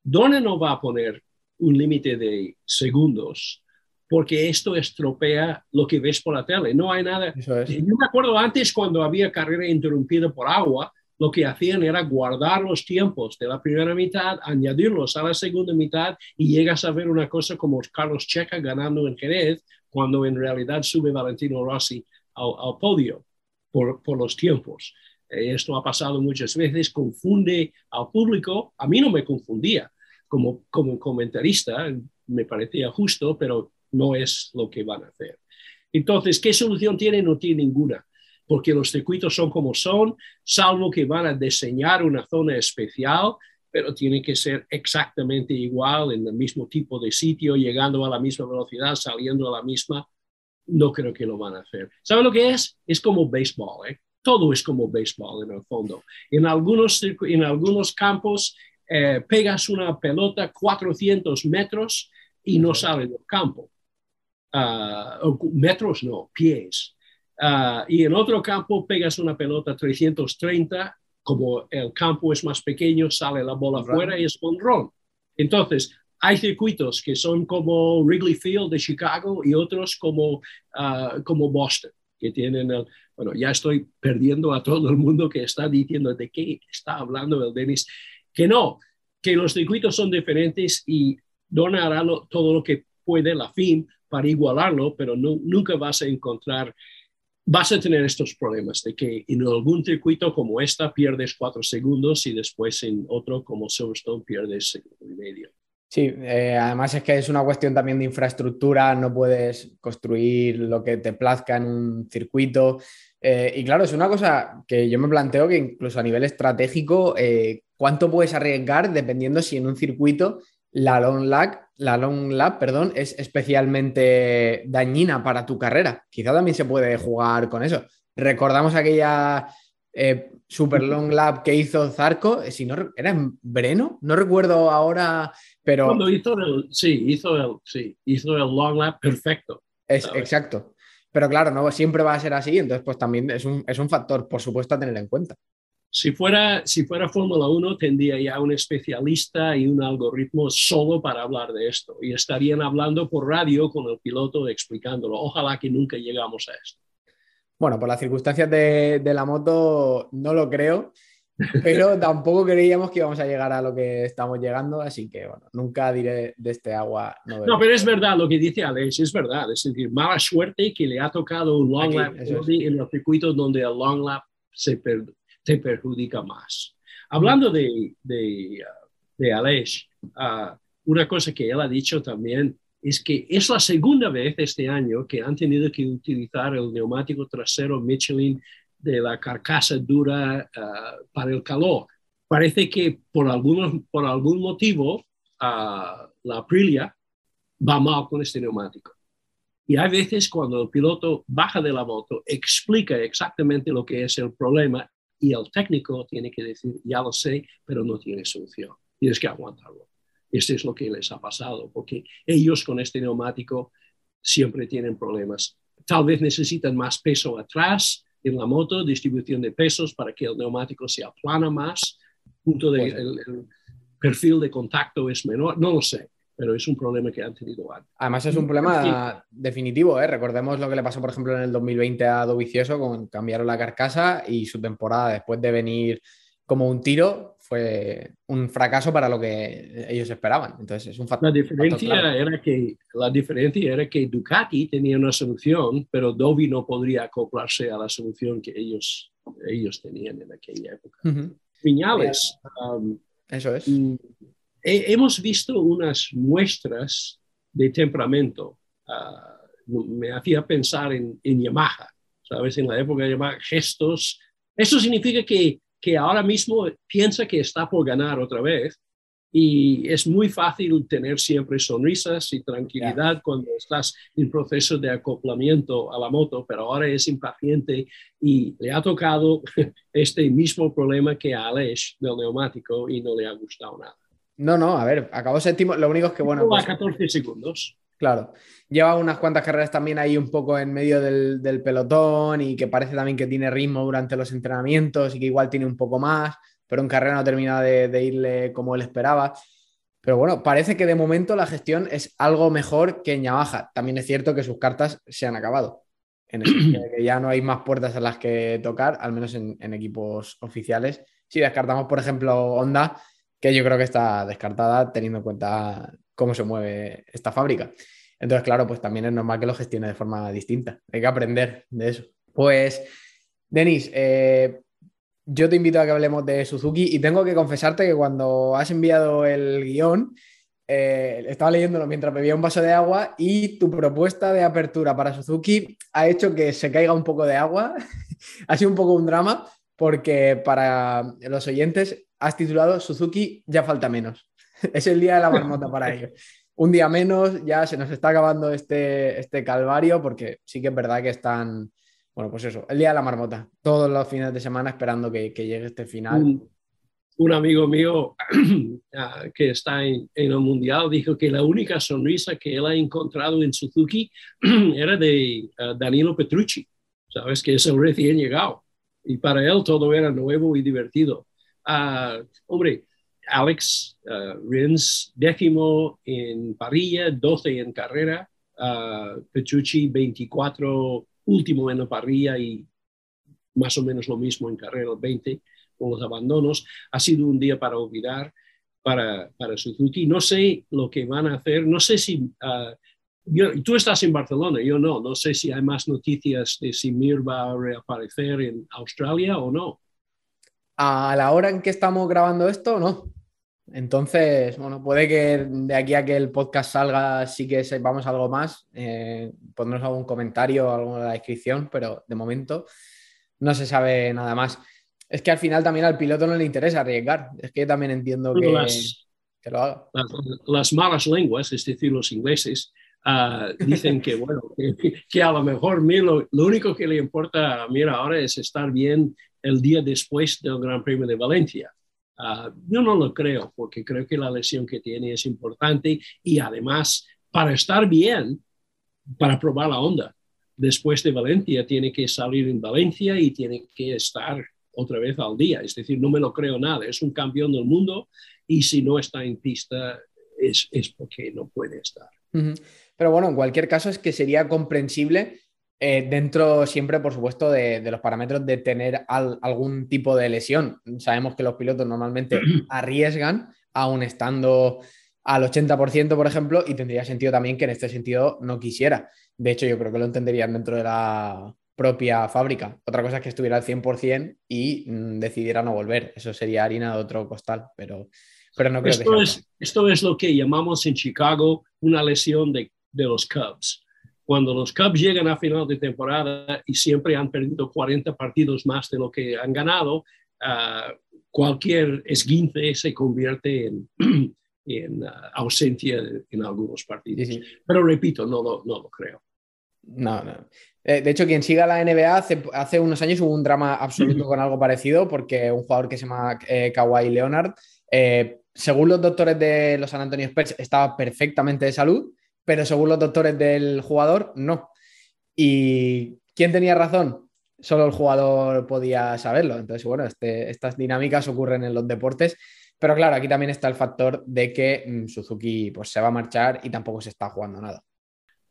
Dona no va a poner un límite de segundos porque esto estropea lo que ves por la tele. No hay nada. Yo me acuerdo antes cuando había carrera interrumpida por agua, lo que hacían era guardar los tiempos de la primera mitad, añadirlos a la segunda mitad y llegas a ver una cosa como Carlos Checa ganando en Jerez, cuando en realidad sube Valentino Rossi al, podio por, por, los tiempos. Eh, esto ha pasado muchas veces, confunde al público. A mí no me confundía como, como comentarista, me parecía justo, pero no es lo que van a hacer. Entonces, ¿qué solución tiene? No tiene ninguna, porque los circuitos son como son, salvo que van a diseñar una zona especial pero tiene que ser exactamente igual en el mismo tipo de sitio, llegando a la misma velocidad, saliendo a la misma. No creo que lo van a hacer. ¿Sabe lo que es? Es como béisbol. ¿eh? Todo es como béisbol en el fondo. En algunos, en algunos campos eh, pegas una pelota 400 metros y no sale del campo. Uh, metros no, pies. Uh, y en otro campo pegas una pelota 330 como el campo es más pequeño, sale la bola fuera y es un ron. Entonces, hay circuitos que son como Wrigley Field de Chicago y otros como, ah, como Boston, que tienen el, bueno, ya estoy perdiendo a todo el mundo que está diciendo de qué está hablando el Dennis, que no, que los circuitos son diferentes y Dona hará todo lo que puede la fin para igualarlo, pero nunca vas a encontrar vas a tener estos problemas de que en algún circuito como esta pierdes cuatro segundos y después en otro como Silverstone pierdes medio. Sí, eh, además es que es una cuestión también de infraestructura, no puedes construir lo que te plazca en un circuito. Eh, y claro, es una cosa que yo me planteo que incluso a nivel estratégico, eh, ¿cuánto puedes arriesgar dependiendo si en un circuito la long lap, la long lap perdón, es especialmente dañina para tu carrera. Quizá también se puede jugar con eso. Recordamos aquella eh, super long lap que hizo Zarco, eh, si no era en Breno, no recuerdo ahora, pero cuando hizo el sí, hizo el sí, hizo el long lap perfecto. Es exacto. Pero claro, no siempre va a ser así, entonces pues también es un, es un factor, por supuesto, a tener en cuenta. Si fuera, si fuera Fórmula 1, tendría ya un especialista y un algoritmo solo para hablar de esto. Y estarían hablando por radio con el piloto explicándolo. Ojalá que nunca llegamos a esto. Bueno, por las circunstancias de, la moto no lo creo, pero [LAUGHS] tampoco creíamos que íbamos a llegar a lo que estamos llegando, así que bueno, nunca diré de este agua. No, pero es verdad lo que dice Alex, es verdad. Es decir, mala suerte que le ha tocado un long lap en los circuitos donde el long lap se, perdió te perjudica más. Hablando de, de, Aleix, uh, una cosa que él ha dicho también es que es la segunda vez este año que han tenido que utilizar el neumático trasero Michelin de la carcasa dura uh, para el calor. Parece que por, algunos, por algún motivo la Aprilia va mal con este neumático. Y hay veces cuando el piloto baja de la moto, explica exactamente lo que es el problema y el técnico tiene que decir, ya lo sé, pero no tiene solución. Tienes que aguantarlo. Esto es lo que les ha pasado, porque ellos con este neumático siempre tienen problemas. Tal vez necesitan más peso atrás en la moto, distribución de pesos para que el neumático se aplana más, punto de, el, perfil de contacto es menor, no lo sé. Pero es un problema que han tenido antes. Además es un problema definitivo, ¿eh? recordemos lo que le pasó, por ejemplo, en el 2020 a Dovicioso, con cambiaron la carcasa y su temporada después de venir como un tiro fue un fracaso para lo que ellos esperaban. Entonces es un factor. La diferencia, era que, la diferencia era que Ducati tenía una solución, pero Dovi no podría acoplarse a la solución que ellos, ellos tenían en aquella época. Viñales. Um, Eso es. Mm, hemos visto unas muestras de temperamento. Ah, me hacía pensar en, en, Yamaha, ¿sabes? En la época de Yamaha, gestos. Eso significa que, que ahora mismo piensa que está por ganar otra vez y es muy fácil tener siempre sonrisas y tranquilidad cuando estás en proceso de acoplamiento a la moto, pero ahora es impaciente y le ha tocado [LAUGHS] este mismo problema que a Alex del neumático y no le ha gustado nada. No, no, a ver, acabó séptimo. Lo único es que, bueno. Pues, 14 segundos. Claro. Lleva unas cuantas carreras también ahí un poco en medio del, pelotón y que parece también que tiene ritmo durante los entrenamientos y que igual tiene un poco más, pero en carrera no termina de, de irle como él esperaba. Pero bueno, parece que de momento la gestión es algo mejor que en Yamaha. También es cierto que sus cartas se han acabado. En el que ya no hay más puertas a las que tocar, al menos en, en equipos oficiales. Si descartamos, por ejemplo, Honda, que yo creo que está descartada teniendo en cuenta cómo se mueve esta fábrica. Entonces, claro, pues también es normal que lo gestione de forma distinta. Hay que aprender de eso. Pues, Denis, eh, yo te invito a que hablemos de Suzuki y tengo que confesarte que cuando has enviado el guion, eh, estaba leyéndolo mientras bebía un vaso de agua y tu propuesta de apertura para Suzuki ha hecho que se caiga un poco de agua. [LAUGHS] ha sido un poco un drama porque para los oyentes has titulado Suzuki ya falta menos. [LAUGHS] es el día de la marmota para [LAUGHS] ellos. Un día menos, ya se nos está acabando este, este calvario porque sí que es verdad que están, bueno, pues eso, el día de la marmota, todos los fines de semana esperando que, llegue este final. Un, amigo mío [CLEARS THROAT] ah, que está en, en, el Mundial dijo que la única sonrisa que él ha encontrado en Suzuki [CLEARS THROAT] era de ah, Danilo Petrucci, sabes que es el recién llegado. Y para él todo era nuevo y divertido. Uh, hombre, Alex uh, Rins, décimo en parrilla, 12 en carrera, uh, Petrucci 24, último en la parrilla y más o menos lo mismo en carrera, 20 con los abandonos. Ha sido un día para olvidar para, para Suzuki. No sé lo que van a hacer, no sé si... Uh, tú estás en Barcelona, yo no. No sé si hay más noticias de si Mir va a reaparecer en Australia o no a la hora en que estamos grabando esto, no. Entonces, bueno, puede que de aquí a que el podcast salga sí que sepamos algo más, eh, pondremos algún comentario, algo en la descripción, pero de momento no se sabe nada más. Es que al final también al piloto no le interesa arriesgar. Es que también entiendo que, lo haga. Las, malas lenguas, es decir, los ingleses, ah, dicen que, bueno, [LAUGHS] que, a lo mejor lo, lo, único que le importa a Mir ahora es estar bien el día después del Gran Premio de Valencia. Ah, yo no lo creo, porque creo que la lesión que tiene es importante y además, para estar bien, para probar la onda, después de Valencia, tiene que salir en Valencia y tiene que estar otra vez al día. Es decir, no me lo creo nada. Es un campeón del mundo y si no está en pista es, es porque no puede estar. Pero bueno, en cualquier caso es que sería comprensible eh, dentro siempre, por supuesto, de, los parámetros de tener algún tipo de lesión. Sabemos que los pilotos normalmente [CLEARS THROAT] arriesgan, aún estando al 80%, por ejemplo, y tendría sentido también que en este sentido no quisiera. De hecho, yo creo que lo entenderían dentro de la propia fábrica. Otra cosa es que estuviera al 100% y mm, decidiera no volver. Eso sería harina de otro costal, pero, pero no creo esto que Es, esto es lo que llamamos en Chicago una lesión de, de los Cubs cuando los Cubs llegan a final de temporada y siempre han perdido 40 partidos más de lo que han ganado, uh, cualquier esguince se convierte en, [CLEARS THROAT] en uh, ausencia en algunos partidos. Sí, sí. Pero repito, no lo, no lo creo. No, no. Eh, de hecho, quien siga la NBA, hace, hace, unos años hubo un drama absoluto con algo parecido, porque un jugador que se llama eh, Kawhi Leonard, eh, según los doctores de los San Antonio Spurs, estaba perfectamente de salud, pero según los doctores del jugador, no. ¿Y quién tenía razón? Solo el jugador podía saberlo. Entonces, bueno, este, estas dinámicas ocurren en los deportes, Pero claro, aquí también está el factor de que mm, Suzuki pues, se va a marchar y tampoco se está jugando nada.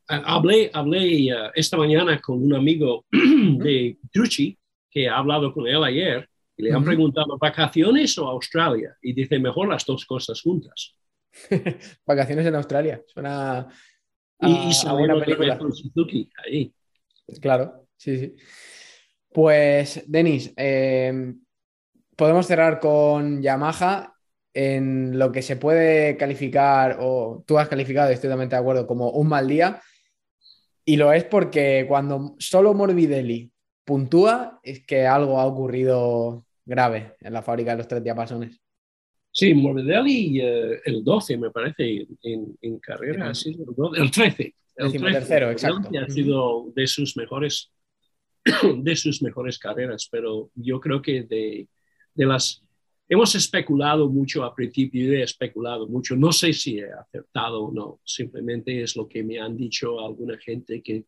Hablé, hablé uh, esta mañana con un amigo [CLEARS THROAT] de Trucci que ha hablado con él ayer y le han preguntado, ¿vacaciones o Australia? Y dice, mejor las dos cosas juntas. [LAUGHS] Vacaciones en Australia. Suena y, y buena película. Suzuki ahí. Claro, sí, sí. Pues, Denis, eh, podemos cerrar con Yamaha en lo que se puede calificar, o tú has calificado, estoy totalmente de acuerdo, como un mal día. Y lo es porque cuando solo Morbidelli puntúa, es que algo ha ocurrido grave en la fábrica de los tres diapasones. Sí, Morbidelli eh, el 12, me parece, en, carrera, ha sido el, 13. El 13, tercero, exacto. Ha sido de sus mejores [CLEARS THROAT] de sus mejores carreras, pero yo creo que de, de las... Hemos especulado mucho al principio, y he especulado mucho, no sé si he acertado o no, simplemente es lo que me han dicho alguna gente que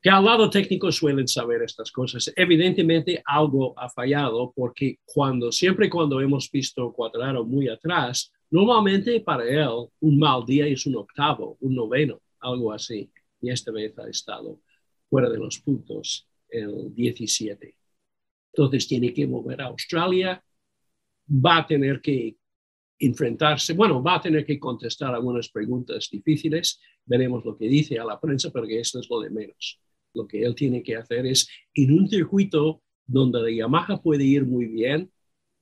que al lado técnico suelen saber estas cosas. Evidentemente algo ha fallado porque cuando, siempre cuando hemos visto Cuadraro muy atrás, normalmente para él un mal día es un octavo, un noveno, algo así. Y esta vez ha estado fuera de los puntos el 17. Entonces tiene que mover a Australia, va a tener que enfrentarse, bueno, va a tener que contestar algunas preguntas difíciles, veremos lo que dice a la prensa, porque esto es lo de menos lo que él tiene que hacer es, en un circuito donde la Yamaha puede ir muy bien,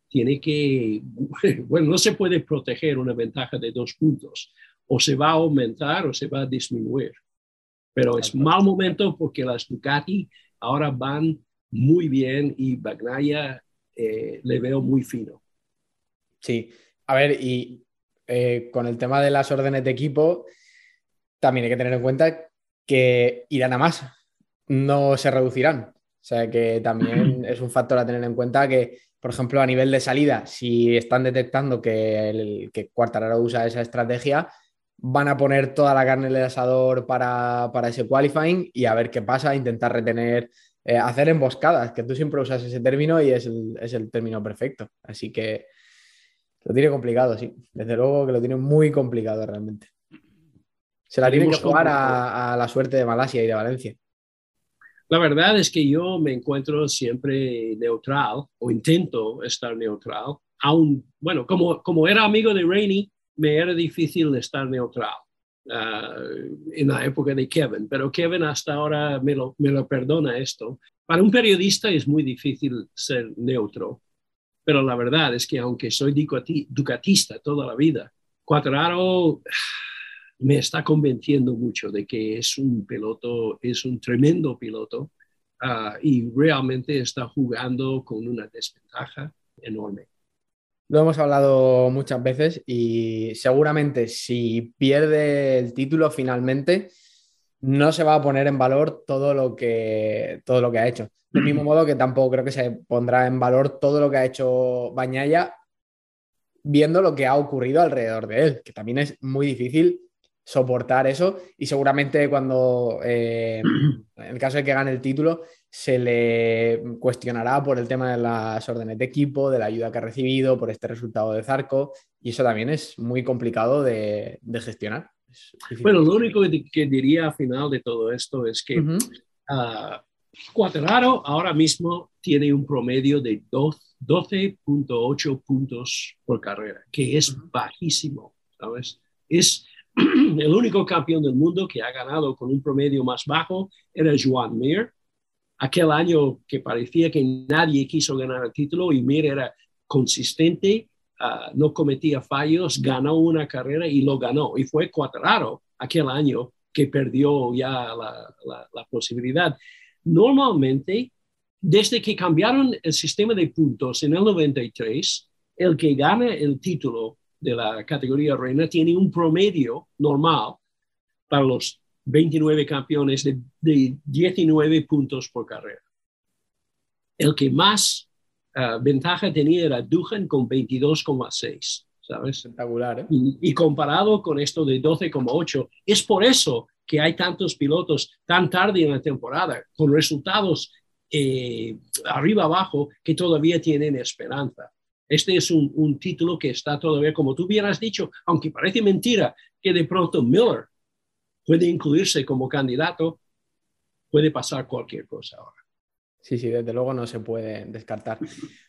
tiene que, [LAUGHS] bueno, no se puede proteger una ventaja de dos puntos, o se va a aumentar o se va a disminuir. Pero es mal momento porque las Ducati ahora van muy bien y Bagnaia eh, le veo muy fino. Sí, a ver, y eh, con el tema de las órdenes de equipo, también hay que tener en cuenta que irán a más no se reducirán. O sea que también [CLEARS THROAT] es un factor a tener en cuenta que, por ejemplo, a nivel de salida, si están detectando que, el, que Quartararo usa esa estrategia, van a poner toda la carne en el asador para, ese qualifying y a ver qué pasa, intentar retener, eh, hacer emboscadas, que tú siempre usas ese término y es el, término perfecto. Así que lo tiene complicado, sí. Desde luego que lo tiene muy complicado realmente. Se la tiene que jugar a la suerte de Malasia y de Valencia. La verdad es que yo me encuentro siempre neutral o intento estar neutral. Bueno, como, como era amigo de Rainey, me era difícil estar neutral uh, en la época de Kevin, pero Kevin hasta ahora me lo, me lo perdona esto. Para un periodista es muy difícil ser neutro, pero la verdad es que aunque soy ducatista toda la vida, Cuatraro me está convenciendo mucho de que es un piloto, es un tremendo piloto ah, y realmente está jugando con una desventaja enorme. Lo hemos hablado muchas veces y seguramente si pierde el título finalmente no se va a poner en valor todo lo que, todo lo que ha hecho. Del mismo modo que tampoco creo que se pondrá en valor todo lo que ha hecho Bañaya viendo lo que ha ocurrido alrededor de él, que también es muy difícil soportar eso y seguramente cuando, eh, [CLEARS THROAT] en el caso de que gane el título, se le cuestionará por el tema de las órdenes de equipo, de la ayuda que ha recibido, por este resultado de Zarco y eso también es muy complicado de, gestionar. Bueno, lo único que, diría al final de todo esto es que uh ahora mismo tiene un promedio de 12.8 puntos por carrera, que es bajísimo, ¿sabes? Es el único campeón del mundo que ha ganado con un promedio más bajo era Joan Mir. Aquel año que parecía que nadie quiso ganar el título y Mir era consistente, ah, no cometía fallos, ganó una carrera y lo ganó. Y fue Cuatraro aquel año que perdió ya la, la posibilidad. Normalmente, desde que cambiaron el sistema de puntos en el 93, el que gana el título de la categoría reina tiene un promedio normal para los 29 campeones de, 19 puntos por carrera. El que más ah, ventaja tenía era Dujan con 22,6. ¿Sabes? Espectacular. ¿eh? Y, comparado con esto de 12,8, es por eso que hay tantos pilotos tan tarde en la temporada, con resultados eh, arriba abajo, que todavía tienen esperanza. Este es un, título que está todavía, como tú bien has dicho, aunque parece mentira que de pronto Miller puede incluirse como candidato, puede pasar cualquier cosa ahora. Sí, sí, desde luego no se puede descartar.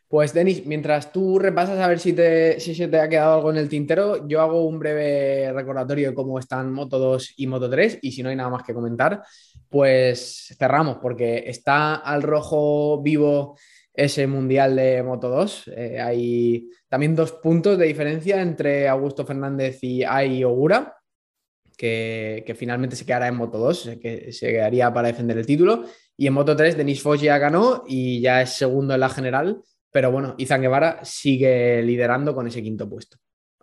Pues Denis, mientras tú repasas a ver si, te, si se te ha quedado algo en el tintero, yo hago un breve recordatorio de cómo están Moto 2 y Moto 3 y si no hay nada más que comentar, pues cerramos porque está al rojo vivo ese mundial de Moto 2. Eh, hay también dos puntos de diferencia entre Augusto Fernández y Ai Ogura, que, que, finalmente se quedará en Moto 2, que se quedaría para defender el título. Y en Moto 3, Denis Foch ya ganó y ya es segundo en la general, pero bueno, Izan Guevara sigue liderando con ese quinto puesto.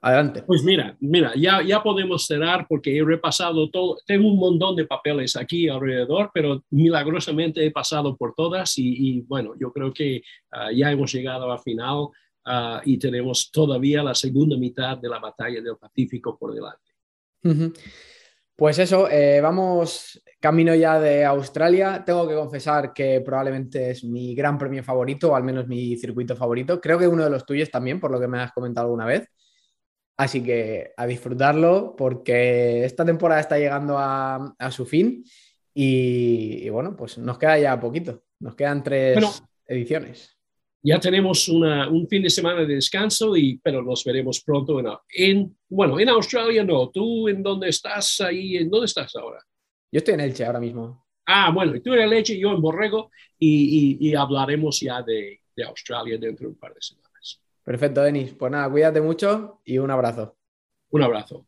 Adelante. Pues mira, mira, ya, ya podemos cerrar porque he repasado todo. Tengo un montón de papeles aquí alrededor, pero milagrosamente he pasado por todas y, bueno, yo creo que ah, ya hemos llegado al final ah, y tenemos todavía la segunda mitad de la batalla del Pacífico por delante. Pues eso, eh, vamos camino ya de Australia. Tengo que confesar que probablemente es mi gran premio favorito, o al menos mi circuito favorito. Creo que uno de los tuyos también, por lo que me has comentado alguna vez. Así que a disfrutarlo porque esta temporada está llegando a, su fin y, bueno, pues nos queda ya poquito. Nos quedan tres ediciones. Ya tenemos un fin de semana de descanso, y, pero nos veremos pronto en, bueno, en Australia no. ¿Tú en dónde estás ahí? ¿En dónde estás ahora? Yo estoy en Elche ahora mismo. Ah, bueno, tú en Elche, yo en Borrego y, hablaremos ya de, de Australia dentro de un par de semanas. Perfecto, Denis. Pues nada, cuídate mucho y un abrazo. Un abrazo.